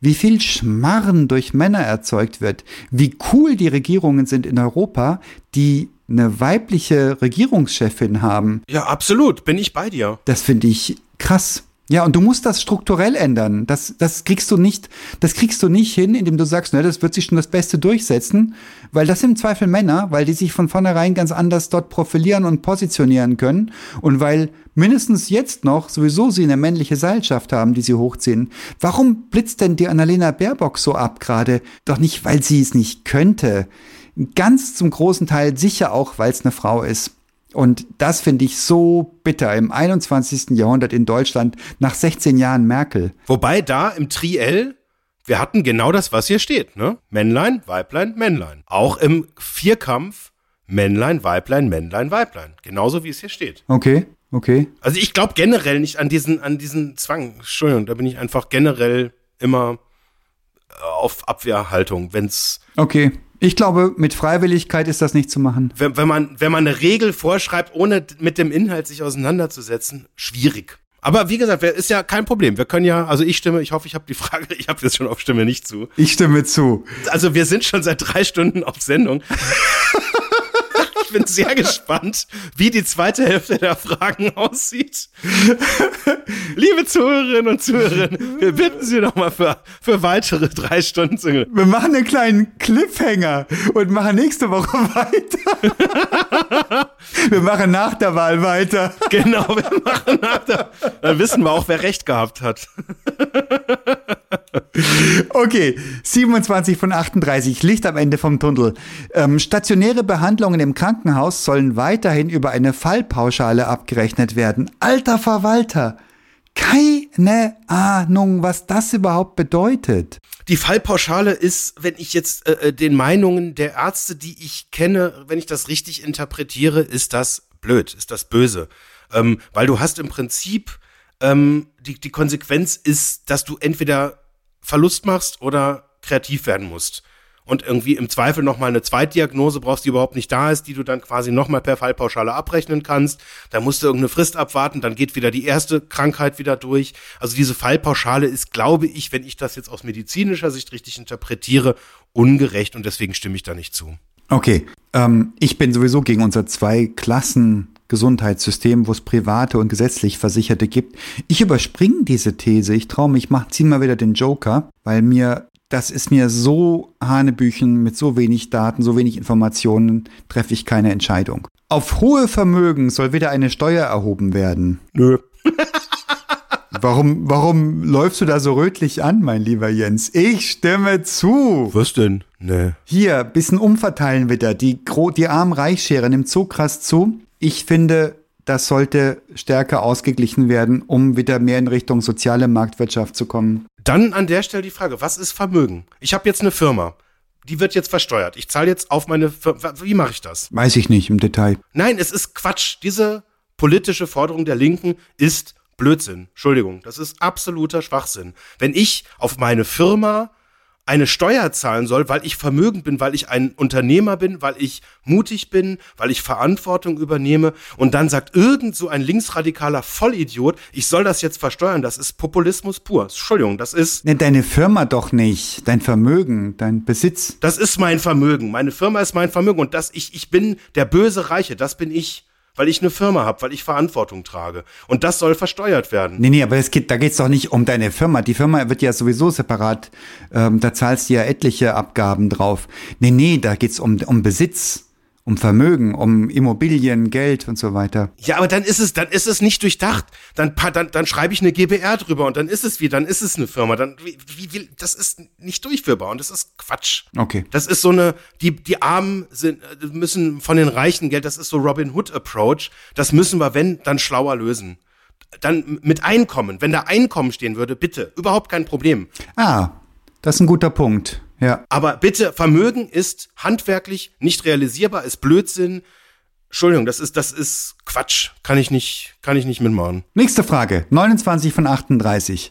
S2: wie viel Schmarren durch Männer erzeugt wird, wie cool die Regierungen sind in Europa, die eine weibliche Regierungschefin haben.
S1: Ja, absolut, bin ich bei dir.
S2: Das finde ich krass. Ja, und du musst das strukturell ändern. Das, das kriegst du nicht, das kriegst du nicht hin, indem du sagst, ne, das wird sich schon das Beste durchsetzen, weil das sind im Zweifel Männer, weil die sich von vornherein ganz anders dort profilieren und positionieren können und weil mindestens jetzt noch sowieso sie eine männliche Seilschaft haben, die sie hochziehen. Warum blitzt denn die Annalena Baerbock so ab gerade? Doch nicht, weil sie es nicht könnte. Ganz zum großen Teil sicher auch, weil es eine Frau ist. Und das finde ich so bitter im 21. Jahrhundert in Deutschland nach 16 Jahren Merkel.
S1: Wobei da im Triell, wir hatten genau das, was hier steht, ne? Männlein, Weiblein, Männlein. Auch im Vierkampf Männlein, Weiblein, Männlein, Weiblein. Genauso wie es hier steht.
S2: Okay, okay.
S1: Also ich glaube generell nicht an diesen, an diesen Zwang. Entschuldigung, da bin ich einfach generell immer äh, auf Abwehrhaltung, wenn's
S2: Okay. Ich glaube, mit Freiwilligkeit ist das nicht zu machen.
S1: wenn, wenn man, wenn man eine Regel vorschreibt, ohne mit dem Inhalt sich auseinanderzusetzen, schwierig. Aber wie gesagt, ist ja kein Problem. Wir können ja, also ich stimme, ich hoffe, ich habe die Frage, ich habe jetzt schon auf Stimme nicht zu.
S2: Ich stimme zu.
S1: Also wir sind schon seit drei Stunden auf Sendung. Ich bin sehr gespannt, wie die zweite Hälfte der Fragen aussieht. Liebe Zuhörerinnen und Zuhörer, wir bitten Sie noch mal für, für weitere drei Stunden zu
S2: Wir machen einen kleinen Cliffhanger und machen nächste Woche weiter. wir machen nach der Wahl weiter.
S1: Genau, wir machen nach der, Dann wissen wir auch, wer recht gehabt hat.
S2: Okay, 27 von 38, Licht am Ende vom Tunnel. Ähm, stationäre Behandlungen im Krankenhaus sollen weiterhin über eine Fallpauschale abgerechnet werden. Alter Verwalter, keine Ahnung, was das überhaupt bedeutet.
S1: Die Fallpauschale ist, wenn ich jetzt äh, äh, den Meinungen der Ärzte, die ich kenne, wenn ich das richtig interpretiere, ist das blöd, ist das böse. Ähm, weil du hast im Prinzip, ähm, die, die Konsequenz ist, dass du entweder Verlust machst oder kreativ werden musst. Und irgendwie im Zweifel nochmal eine Zweitdiagnose brauchst, die überhaupt nicht da ist, die du dann quasi nochmal per Fallpauschale abrechnen kannst. Da musst du irgendeine Frist abwarten, dann geht wieder die erste Krankheit wieder durch. Also diese Fallpauschale ist, glaube ich, wenn ich das jetzt aus medizinischer Sicht richtig interpretiere, ungerecht und deswegen stimme ich da nicht zu.
S2: Okay, ähm, ich bin sowieso gegen unser Zwei-Klassen-Gesundheitssystem, wo es private und gesetzlich Versicherte gibt. Ich überspringe diese These. Ich traue mich, mach, zieh mal wieder den Joker, weil mir das ist mir so Hanebüchen mit so wenig Daten, so wenig Informationen, treffe ich keine Entscheidung. Auf hohe Vermögen soll wieder eine Steuer erhoben werden.
S1: Nö.
S2: Warum, warum läufst du da so rötlich an, mein lieber Jens? Ich stimme zu.
S1: Was denn? Nee.
S2: Hier, bisschen umverteilen wieder. Die, die Arm-Reich-Schere nimmt so krass zu. Ich finde, das sollte stärker ausgeglichen werden, um wieder mehr in Richtung soziale Marktwirtschaft zu kommen.
S1: Dann an der Stelle die Frage, was ist Vermögen? Ich habe jetzt eine Firma. Die wird jetzt versteuert. Ich zahle jetzt auf meine Firma. Wie mache ich das?
S2: Weiß ich nicht im Detail.
S1: Nein, es ist Quatsch. Diese politische Forderung der Linken ist Blödsinn. Entschuldigung, das ist absoluter Schwachsinn. Wenn ich auf meine Firma eine Steuer zahlen soll, weil ich vermögend bin, weil ich ein Unternehmer bin, weil ich mutig bin, weil ich Verantwortung übernehme und dann sagt irgend so ein linksradikaler Vollidiot, ich soll das jetzt versteuern, das ist Populismus pur. Entschuldigung, das ist
S2: Ne, deine Firma doch nicht. Dein Vermögen, dein Besitz.
S1: das ist mein Vermögen. Meine Firma ist mein Vermögen und das ich ich bin der böse Reiche, das bin ich, weil ich eine Firma habe, weil ich Verantwortung trage und das soll versteuert werden.
S2: Nee, nee, aber es geht, da geht's doch nicht um deine Firma. Die Firma wird ja sowieso separat, ähm, da zahlst du ja etliche Abgaben drauf. Nee, nee, da geht's um, um Besitz, um Vermögen, um Immobilien, Geld und so weiter.
S1: Ja, aber dann ist es, dann ist es nicht durchdacht. Dann, dann, dann schreibe ich eine GBR drüber und dann ist es wie, dann ist es eine Firma. Dann, wie, wie, das ist nicht durchführbar und das ist Quatsch.
S2: Okay.
S1: Das ist so eine, die, die Armen sind, müssen von den Reichen Geld, das ist so Robin Hood Approach. Das müssen wir, wenn, dann schlauer lösen. Dann mit Einkommen. Wenn da Einkommen stehen würde, bitte. Überhaupt kein Problem.
S2: Ah, das ist ein guter Punkt. Ja.
S1: Aber bitte, Vermögen ist handwerklich nicht realisierbar, ist Blödsinn. Entschuldigung, das ist, das ist Quatsch. Kann ich nicht, kann ich nicht mitmachen.
S2: Nächste Frage. 29 von 38.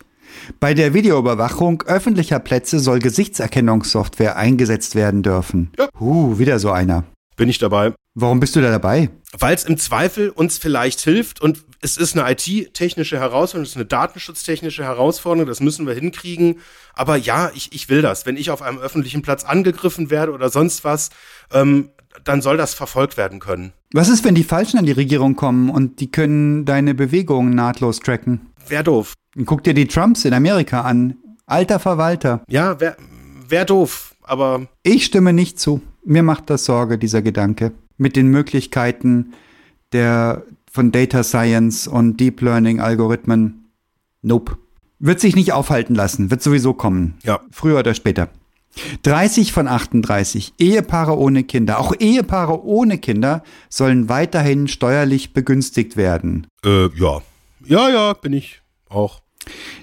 S2: Bei der Videoüberwachung öffentlicher Plätze soll Gesichtserkennungssoftware eingesetzt werden dürfen.
S1: Ja.
S2: Uh, wieder so einer.
S1: Bin ich dabei.
S2: Warum bist du da dabei?
S1: Weil es im Zweifel uns vielleicht hilft und es ist eine IT-technische Herausforderung, es ist eine datenschutztechnische Herausforderung, das müssen wir hinkriegen. Aber ja, ich, ich will das. Wenn ich auf einem öffentlichen Platz angegriffen werde oder sonst was, ähm, dann soll das verfolgt werden können.
S2: Was ist, wenn die Falschen an die Regierung kommen und die können deine Bewegungen nahtlos tracken?
S1: Wär doof.
S2: Guck dir die Trumps in Amerika an. Alter Verwalter.
S1: Ja, wär, wär doof. Aber
S2: Ich stimme nicht zu. Mir macht das Sorge, dieser Gedanke. Mit den Möglichkeiten der, von Data Science und Deep Learning Algorithmen. Nope. Wird sich nicht aufhalten lassen. Wird sowieso kommen.
S1: ja,
S2: Früher oder später. 30 von 38. Ehepaare ohne Kinder. Auch Ehepaare ohne Kinder sollen weiterhin steuerlich begünstigt werden.
S1: äh, ja. Ja, ja, bin ich auch.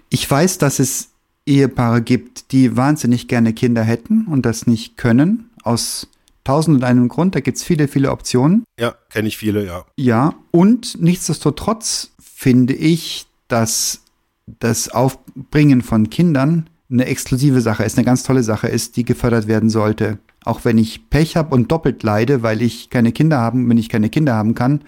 S2: Ich weiß, dass es Ehepaare gibt, die wahnsinnig gerne Kinder hätten und das nicht können. Aus tausend und einem Grund. Da gibt es viele, viele Optionen.
S1: Ja, kenne ich viele, ja.
S2: Ja, und nichtsdestotrotz finde ich, dass das Aufbringen von Kindern eine exklusive Sache ist, eine ganz tolle Sache ist, die gefördert werden sollte. Auch wenn ich Pech habe und doppelt leide, weil ich keine Kinder haben, wenn ich keine Kinder haben kann.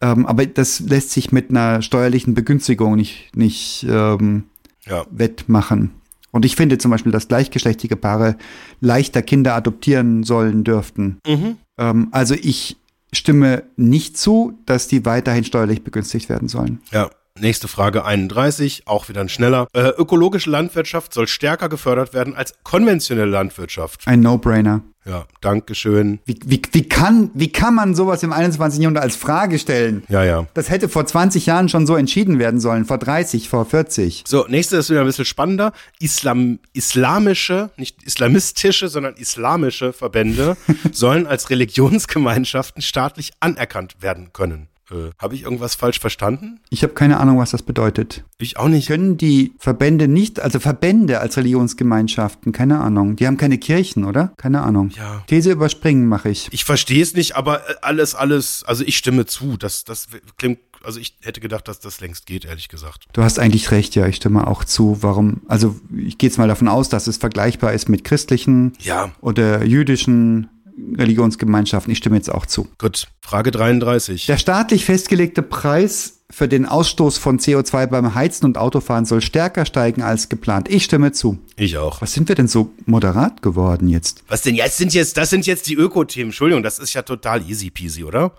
S2: Ähm, aber das lässt sich mit einer steuerlichen Begünstigung nicht, nicht ähm,
S1: Ja,
S2: wettmachen. Und ich finde zum Beispiel, dass gleichgeschlechtliche Paare leichter Kinder adoptieren sollen dürften.
S1: mhm.
S2: Ähm, also ich stimme nicht zu, dass die weiterhin steuerlich begünstigt werden sollen.
S1: Ja. Nächste Frage 31, auch wieder ein schneller. Äh, ökologische Landwirtschaft soll stärker gefördert werden als konventionelle Landwirtschaft.
S2: Ein No-Brainer.
S1: Ja, Dankeschön.
S2: Wie, wie, wie, kann, wie kann man sowas im 21. Jahrhundert als Frage stellen?
S1: Ja, ja.
S2: Das hätte vor 20 Jahren schon so entschieden werden sollen, vor 30, vor 40.
S1: So, nächste ist wieder ein bisschen spannender. Islam, islamische, nicht islamistische, sondern islamische Verbände sollen als Religionsgemeinschaften staatlich anerkannt werden können. Äh, Habe ich irgendwas falsch verstanden?
S2: Ich habe keine Ahnung, was das bedeutet.
S1: Ich auch nicht.
S2: Können die Verbände nicht, also Verbände als Religionsgemeinschaften, keine Ahnung. Die haben keine Kirchen, oder? Keine Ahnung.
S1: Ja.
S2: These überspringen mache ich.
S1: Ich verstehe es nicht, aber äh, alles, alles, also ich stimme zu. Das, das klingt, also ich hätte gedacht, dass das längst geht, ehrlich gesagt.
S2: Du hast eigentlich recht, ja, ich stimme auch zu. Warum? Also ich gehe jetzt mal davon aus, dass es vergleichbar ist mit christlichen
S1: Ja,
S2: oder jüdischen Religionsgemeinschaften. Ich stimme jetzt auch zu.
S1: gut. Frage 33.
S2: Der staatlich festgelegte Preis für den Ausstoß von CO2 beim Heizen und Autofahren soll stärker steigen als geplant. Ich stimme zu.
S1: Ich auch.
S2: Was sind wir denn so moderat geworden jetzt?
S1: Was denn? Ja, das sind jetzt, das sind jetzt die Öko-Themen. Entschuldigung, das ist ja total easy peasy, oder?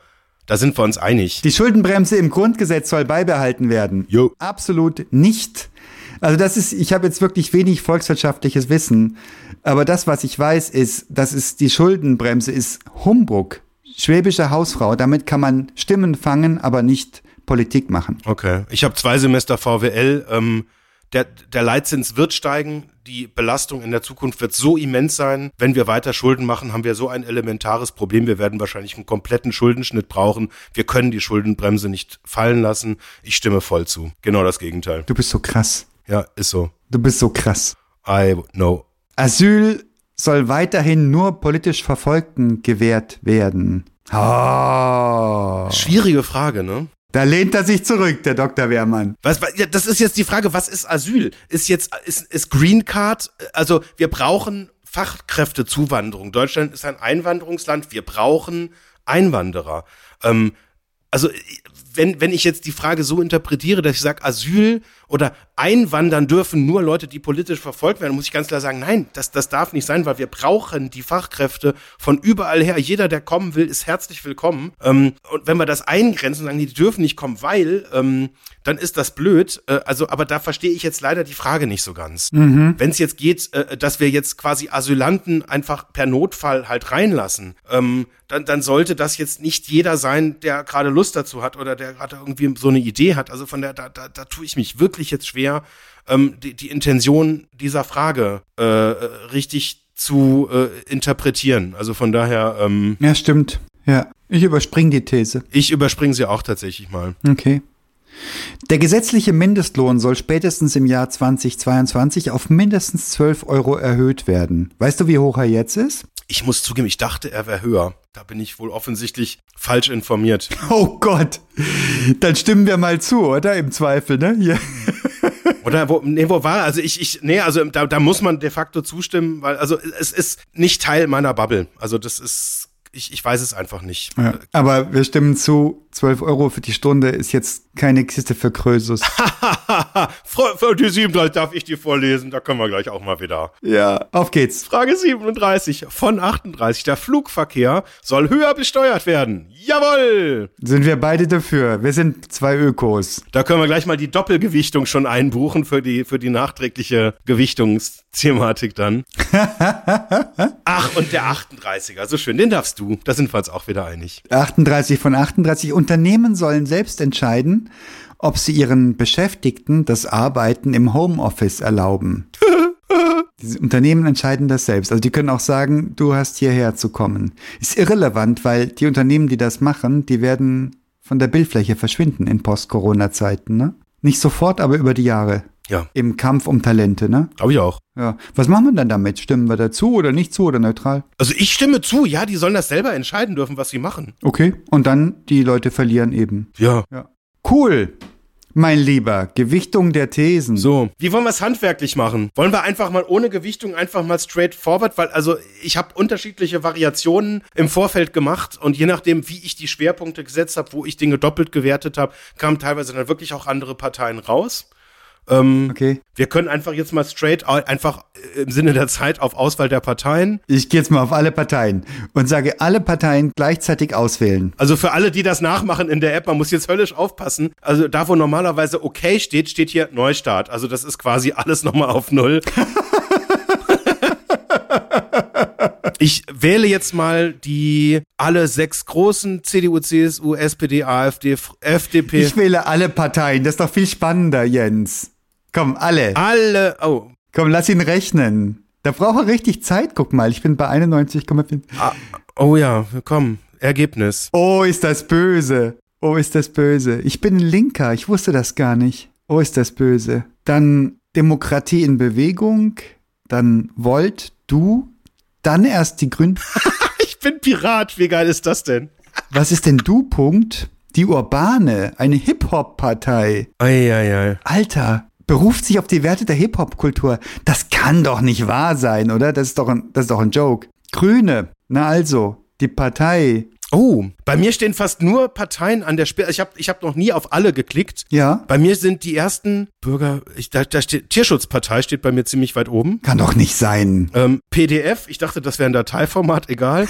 S1: Da sind wir uns einig.
S2: Die Schuldenbremse im Grundgesetz soll beibehalten werden.
S1: Jo.
S2: Absolut nicht. Also das ist, ich habe jetzt wirklich wenig volkswirtschaftliches Wissen, aber das, was ich weiß, ist, dass es die Schuldenbremse ist Humbug. Schwäbische Hausfrau, damit kann man Stimmen fangen, aber nicht Politik machen.
S1: Okay. Ich habe zwei Semester VWL. Ähm, der, der Leitzins wird steigen. Die Belastung in der Zukunft wird so immens sein. Wenn wir weiter Schulden machen, haben wir so ein elementares Problem. Wir werden wahrscheinlich einen kompletten Schuldenschnitt brauchen. Wir können die Schuldenbremse nicht fallen lassen. Ich stimme voll zu. Genau das Gegenteil.
S2: Du bist so krass.
S1: Ja, ist so.
S2: Du bist so krass.
S1: I know.
S2: Asyl soll weiterhin nur politisch Verfolgten gewährt werden. Oh.
S1: Schwierige Frage, ne?
S2: Da lehnt er sich zurück, der Dr. Wehrmann.
S1: Was, was- ja, das ist jetzt die Frage, was ist Asyl? Ist jetzt, ist, ist Green Card, also wir brauchen Fachkräftezuwanderung. Deutschland ist ein Einwanderungsland, wir brauchen Einwanderer. Ähm, also wenn, wenn ich jetzt die Frage so interpretiere, dass ich sage, Asyl oder einwandern dürfen nur Leute, die politisch verfolgt werden, muss ich ganz klar sagen, nein, das, das darf nicht sein, weil wir brauchen die Fachkräfte von überall her. Jeder, der kommen will, ist herzlich willkommen. Ähm, und wenn wir das eingrenzen und sagen, die dürfen nicht kommen, weil, ähm, dann ist das blöd. Äh, also, aber da verstehe ich jetzt leider die Frage nicht so ganz. Wenn es jetzt geht, äh, dass wir jetzt quasi Asylanten einfach per Notfall halt reinlassen, ähm, dann, dann sollte das jetzt nicht jeder sein, der gerade Lust dazu hat oder der gerade irgendwie so eine Idee hat. Also von der, da, da, da tue ich mich wirklich jetzt schwer, ähm, die, die Intention dieser Frage äh, äh, richtig zu äh, interpretieren. Also von daher, ähm,
S2: Ja, stimmt. Ja. Ich überspringe die These.
S1: ich überspringe sie auch tatsächlich mal.
S2: Okay. Der gesetzliche Mindestlohn soll spätestens im Jahr 2022 auf mindestens 12 Euro erhöht werden. Weißt du, wie hoch er jetzt ist?
S1: Ich muss zugeben, ich dachte, er wäre höher. Da bin ich wohl offensichtlich falsch informiert.
S2: Oh Gott. Dann stimmen wir mal zu, oder? Im Zweifel, ne? Hier.
S1: Oder wo, nee, wo war? Also ich, ich, nee, also da, da muss man de facto zustimmen, weil, also es ist nicht Teil meiner Bubble. Also das ist, ich, ich weiß es einfach nicht.
S2: Ja. Aber wir stimmen zu, 12 Euro für die Stunde ist jetzt keine Kiste für Krösus.
S1: Frau die 37 darf ich dir vorlesen, da können wir gleich auch mal wieder.
S2: Ja, auf geht's.
S1: Frage 37 von 38. Der Flugverkehr soll höher besteuert werden. Jawoll!
S2: Sind wir beide dafür? Wir sind zwei Ökos.
S1: Da können wir gleich mal die Doppelgewichtung schon einbuchen für die, für die nachträgliche Gewichtungsthematik dann. Ach, und der 38er, so schön, den darfst du. Da sind wir uns auch wieder einig.
S2: 38 von 38 und Unternehmen sollen selbst entscheiden, ob sie ihren Beschäftigten das Arbeiten im Homeoffice erlauben. Die Unternehmen entscheiden das selbst. Also die können auch sagen, du hast hierher zu kommen. Ist irrelevant, weil die Unternehmen, die das machen, die werden von der Bildfläche verschwinden in Post-Corona-Zeiten. Ne? Nicht sofort, aber über die Jahre.
S1: Ja.
S2: Im Kampf um Talente, ne?
S1: Glaube ich auch.
S2: Ja. Was machen wir dann damit? Stimmen wir dazu oder nicht zu oder neutral?
S1: Also ich stimme zu, ja, die sollen das selber entscheiden dürfen, was sie machen.
S2: Okay. Und dann die Leute verlieren eben.
S1: Ja.
S2: Ja. Cool. Mein Lieber, Gewichtung der Thesen.
S1: So, wie wollen wir es handwerklich machen? Wollen wir einfach mal ohne Gewichtung einfach mal straight forward, weil also ich habe unterschiedliche Variationen im Vorfeld gemacht und je nachdem, wie ich die Schwerpunkte gesetzt habe, wo ich Dinge doppelt gewertet habe, kamen teilweise dann wirklich auch andere Parteien raus. Ähm,
S2: Okay.
S1: Wir können einfach jetzt mal straight einfach im Sinne der Zeit auf Auswahl der Parteien.
S2: Ich gehe jetzt mal auf alle Parteien und sage alle Parteien gleichzeitig auswählen.
S1: Also für alle, die das nachmachen in der App, man muss jetzt höllisch aufpassen. Also da, wo normalerweise okay steht, steht hier Neustart. Also das ist quasi alles nochmal auf Null. Ich wähle jetzt mal die alle sechs großen CDU, CSU, SPD, AfD, FDP.
S2: Ich wähle alle Parteien. Das ist doch viel spannender, Jens. Komm, alle.
S1: alle, oh,
S2: Komm, lass ihn rechnen. Da braucht er richtig Zeit. Guck mal, ich bin bei 91,5.
S1: ah, oh ja, komm, Ergebnis.
S2: Oh, ist das böse. Oh, ist das böse. Ich bin ein Linker. Ich wusste das gar nicht. Oh, ist das böse. Dann Demokratie in Bewegung. Dann Volt, du. Dann erst die Grünen.
S1: Ich bin Pirat, wie geil ist das denn?
S2: Was ist denn du, Punkt? Die Urbane, eine Hip-Hop-Partei.
S1: Eieiei.
S2: Alter, beruft sich auf die Werte der Hip-Hop-Kultur. Das kann doch nicht wahr sein, oder? Das ist doch ein, das ist doch ein Joke. Grüne, na also, die Partei.
S1: Oh, bei mir stehen fast nur Parteien an der Spitze. Ich habe ich hab noch nie auf alle geklickt.
S2: Ja,
S1: Bei mir sind die ersten Bürger, ich, da, da steht, Tierschutzpartei steht bei mir ziemlich weit oben.
S2: kann doch nicht sein.
S1: Ähm, PDF, ich dachte, das wäre ein Dateiformat, egal.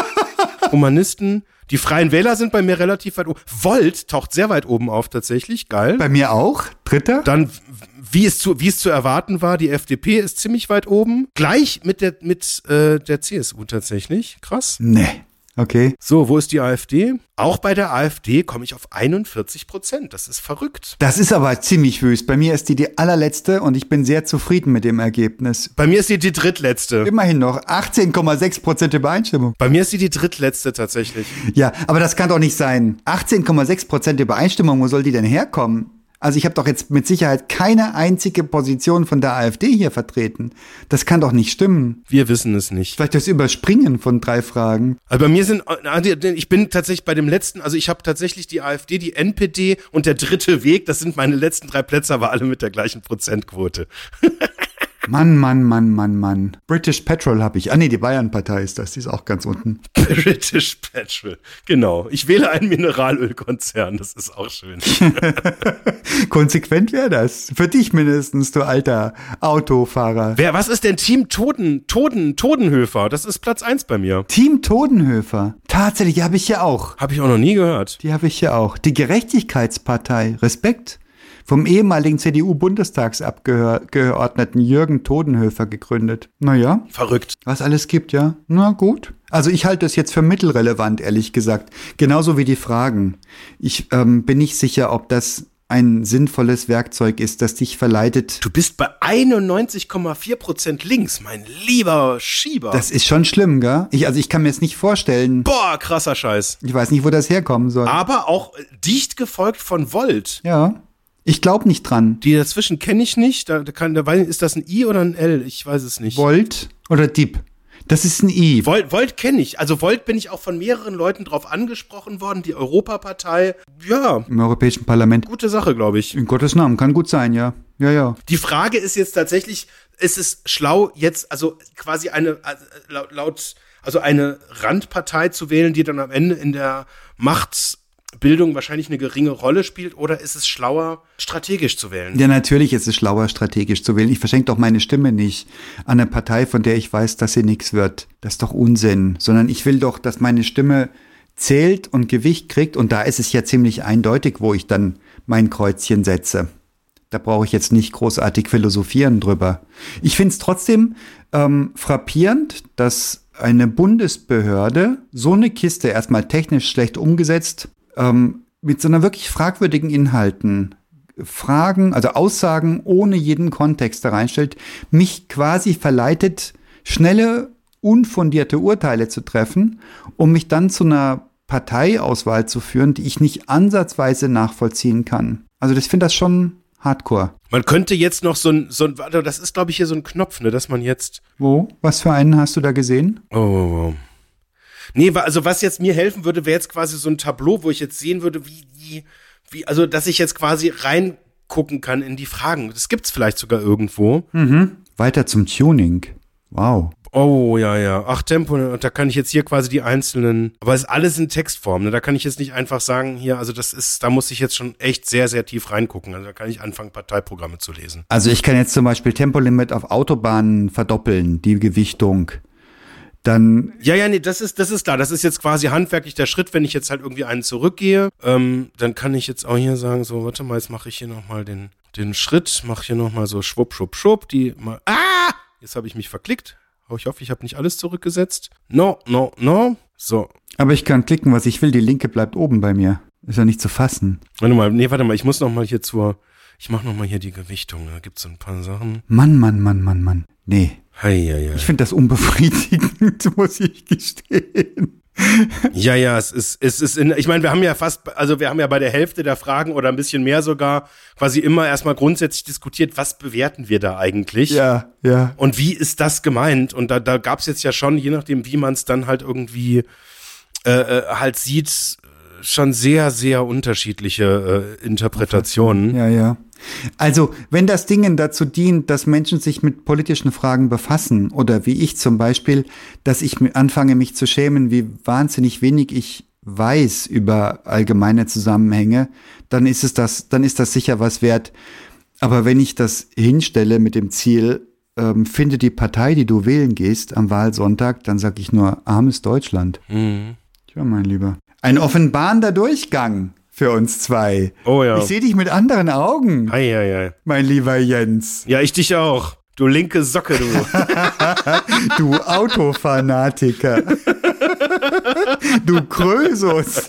S1: Humanisten, die Freien Wähler sind bei mir relativ weit oben. Volt taucht sehr weit oben auf tatsächlich, geil.
S2: Bei mir auch. Dritter?
S1: Dann, wie es zu, wie es zu erwarten war, die FDP ist ziemlich weit oben. Gleich mit der, mit äh, der CSU tatsächlich. Krass.
S2: Nee. Okay.
S1: So, wo ist die AfD? Auch bei der AfD komme ich auf 41 Prozent. Das ist verrückt.
S2: Das ist aber ziemlich wüst. Bei mir ist die die allerletzte und ich bin sehr zufrieden mit dem Ergebnis.
S1: Bei mir ist sie die drittletzte.
S2: Immerhin noch 18,6 Prozent Übereinstimmung.
S1: Bei mir ist sie die drittletzte tatsächlich.
S2: Ja, aber das kann doch nicht sein. 18,6 Prozent Übereinstimmung, wo soll die denn herkommen? Also ich habe doch jetzt mit Sicherheit keine einzige Position von der AfD hier vertreten. Das kann doch nicht stimmen.
S1: Wir wissen es nicht.
S2: Vielleicht das Überspringen von drei Fragen.
S1: Also bei mir sind, äh, ich bin tatsächlich bei dem letzten, also ich habe tatsächlich die AfD, die NPD und der dritte Weg, das sind meine letzten drei Plätze, aber alle mit der gleichen Prozentquote.
S2: Mann, Mann, Mann, Mann, Mann. British Petrol habe ich. Ah nee, die Bayern-Partei ist das. Die ist auch ganz unten.
S1: British Petrol. Genau. Ich wähle einen Mineralölkonzern, das ist auch schön.
S2: Konsequent wäre das. Für dich mindestens, du alter Autofahrer.
S1: Wer, was ist denn Team Toden, Toden, Todenhöfer? Das ist Platz eins bei mir.
S2: Team Todenhöfer. Tatsächlich, die habe ich hier auch.
S1: Habe ich auch noch nie gehört.
S2: Die habe ich hier auch. Die Gerechtigkeitspartei. Respekt. Vom ehemaligen CDU-Bundestagsabgeordneten Jürgen Todenhöfer gegründet. Naja,
S1: Verrückt.
S2: was alles gibt, ja. Na gut. Also ich halte es jetzt für mittelrelevant, ehrlich gesagt. Genauso wie die Fragen. Ich ähm, bin nicht sicher, ob das ein sinnvolles Werkzeug ist, das dich verleitet.
S1: Du bist bei 91,4 Prozent links, mein lieber Schieber.
S2: Das ist schon schlimm, gell? Ich, also ich kann mir jetzt nicht vorstellen.
S1: Boah, krasser Scheiß.
S2: Ich weiß nicht, wo das herkommen soll.
S1: Aber auch dicht gefolgt von Volt.
S2: Ja. Ich glaube nicht dran.
S1: Die dazwischen kenne ich nicht. Da, da kann, da weiß, ist das ein I oder ein L? Ich weiß es nicht.
S2: Volt oder Deep? Das ist ein I.
S1: Volt, Volt kenne ich. Also Volt bin ich auch von mehreren Leuten drauf angesprochen worden. Die Europapartei. Ja,
S2: Im Europäischen Parlament.
S1: gute Sache, glaube ich.
S2: In Gottes Namen, kann gut sein, ja. Ja, ja.
S1: Die Frage ist jetzt tatsächlich, ist es schlau, jetzt also quasi eine, äh, laut, also eine Randpartei zu wählen, die dann am Ende in der Machtbildung wahrscheinlich eine geringe Rolle spielt, oder ist es schlauer, strategisch zu wählen?
S2: Ja, natürlich ist es schlauer, strategisch zu wählen. Ich verschenke doch meine Stimme nicht an eine Partei, von der ich weiß, dass sie nichts wird. Das ist doch Unsinn. Sondern ich will doch, dass meine Stimme zählt und Gewicht kriegt. Und da ist es ja ziemlich eindeutig, wo ich dann mein Kreuzchen setze. Da brauche ich jetzt nicht großartig philosophieren drüber. Ich finde es trotzdem ähm, frappierend, dass eine Bundesbehörde so eine Kiste erstmal technisch schlecht umgesetzt, ähm, mit so einer wirklich fragwürdigen Inhalten Fragen, also Aussagen ohne jeden Kontext da reinstellt, mich quasi verleitet, schnelle, unfundierte Urteile zu treffen, um mich dann zu einer Parteiauswahl zu führen, die ich nicht ansatzweise nachvollziehen kann. Also ich finde das schon hardcore.
S1: Man könnte jetzt noch so ein, so ein, das ist glaube ich hier so ein Knopf, ne, dass man jetzt,
S2: Wo? Was für einen hast du da gesehen?
S1: oh, oh, oh. Nee, also was jetzt mir helfen würde, wäre jetzt quasi so ein Tableau, wo ich jetzt sehen würde, wie, wie, wie, also dass ich jetzt quasi reingucken kann in die Fragen. Das gibt's vielleicht sogar irgendwo.
S2: Weiter zum Tuning. Wow.
S1: Oh, ja, ja. Ach, Tempo, und da kann ich jetzt hier quasi die einzelnen, aber es ist alles in Textform, ne? Da kann ich jetzt nicht einfach sagen, hier, also das ist, da muss ich jetzt schon echt sehr, sehr tief reingucken. Also da kann ich anfangen, Parteiprogramme zu lesen.
S2: Also ich kann jetzt zum Beispiel Tempolimit auf Autobahnen verdoppeln, die Gewichtung. Dann,
S1: Ja, ja, nee, das ist, das ist klar. Das ist jetzt quasi handwerklich der Schritt, wenn ich jetzt halt irgendwie einen zurückgehe, ähm, dann kann ich jetzt auch hier sagen, so, warte mal, jetzt mache ich hier nochmal den, den Schritt, mache hier nochmal so schwupp, schwupp, schwupp, die mal, ah! Jetzt habe ich mich verklickt. Ich hoffe, ich habe nicht alles zurückgesetzt. No, no, no. So,
S2: aber ich kann klicken, was ich will, die linke bleibt oben bei mir. Ist ja nicht zu fassen.
S1: Warte mal, nee, warte mal, ich muss noch mal hier zur, ich mach noch mal hier die Gewichtung, da gibt's so ein paar Sachen.
S2: Mann, Mann, Mann, Mann, Mann. Nee.
S1: Hei, ja, ja.
S2: Ich finde das unbefriedigend, muss ich gestehen.
S1: Ja, ja, es ist, es ist in, ich meine, wir haben ja fast, also wir haben ja bei der Hälfte der Fragen oder ein bisschen mehr sogar quasi immer erstmal grundsätzlich diskutiert, was bewerten wir da eigentlich?
S2: Ja, ja.
S1: Und wie ist das gemeint? Und da, da gab's jetzt ja schon, je nachdem, wie man es dann halt irgendwie äh, äh, halt sieht, schon sehr, sehr unterschiedliche äh, Interpretationen.
S2: Ja, ja. Also, wenn das Dingen dazu dient, dass Menschen sich mit politischen Fragen befassen, oder wie ich zum Beispiel, dass ich anfange, mich zu schämen, wie wahnsinnig wenig ich weiß über allgemeine Zusammenhänge, dann ist es das, dann ist das sicher was wert. Aber wenn ich das hinstelle mit dem Ziel, ähm, finde die Partei, die du wählen gehst am Wahlsonntag, dann sage ich nur armes Deutschland.
S1: Mhm.
S2: Tja, mein Lieber. Ein offenbarender Durchgang für uns zwei.
S1: Oh ja.
S2: Ich sehe dich mit anderen Augen,
S1: Hei, hei, hei.
S2: mein lieber Jens.
S1: Ja, ich dich auch. Du linke Socke, du.
S2: Du Autofanatiker. du Krösus.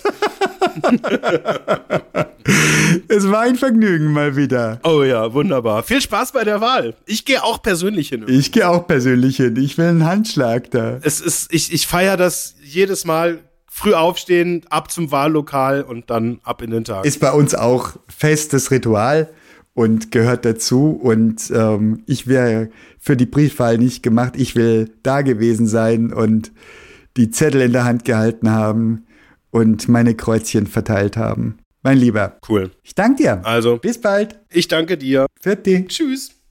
S2: es war ein Vergnügen mal wieder.
S1: oh ja, wunderbar. Viel Spaß bei der Wahl. Ich gehe auch persönlich hin.
S2: Ich gehe auch persönlich hin. Ich will einen Handschlag da.
S1: Es ist, ich, ich feiere das jedes Mal. Früh aufstehen, ab zum Wahllokal und dann ab in den Tag.
S2: Ist bei uns auch festes Ritual und gehört dazu. Und ähm, ich wäre für die Briefwahl nicht gemacht. Ich will da gewesen sein und die Zettel in der Hand gehalten haben und meine Kreuzchen verteilt haben. Mein Lieber,
S1: cool.
S2: ich danke dir.
S1: Also,
S2: Bis bald.
S1: ich danke dir.
S2: Fertig.
S1: Tschüss.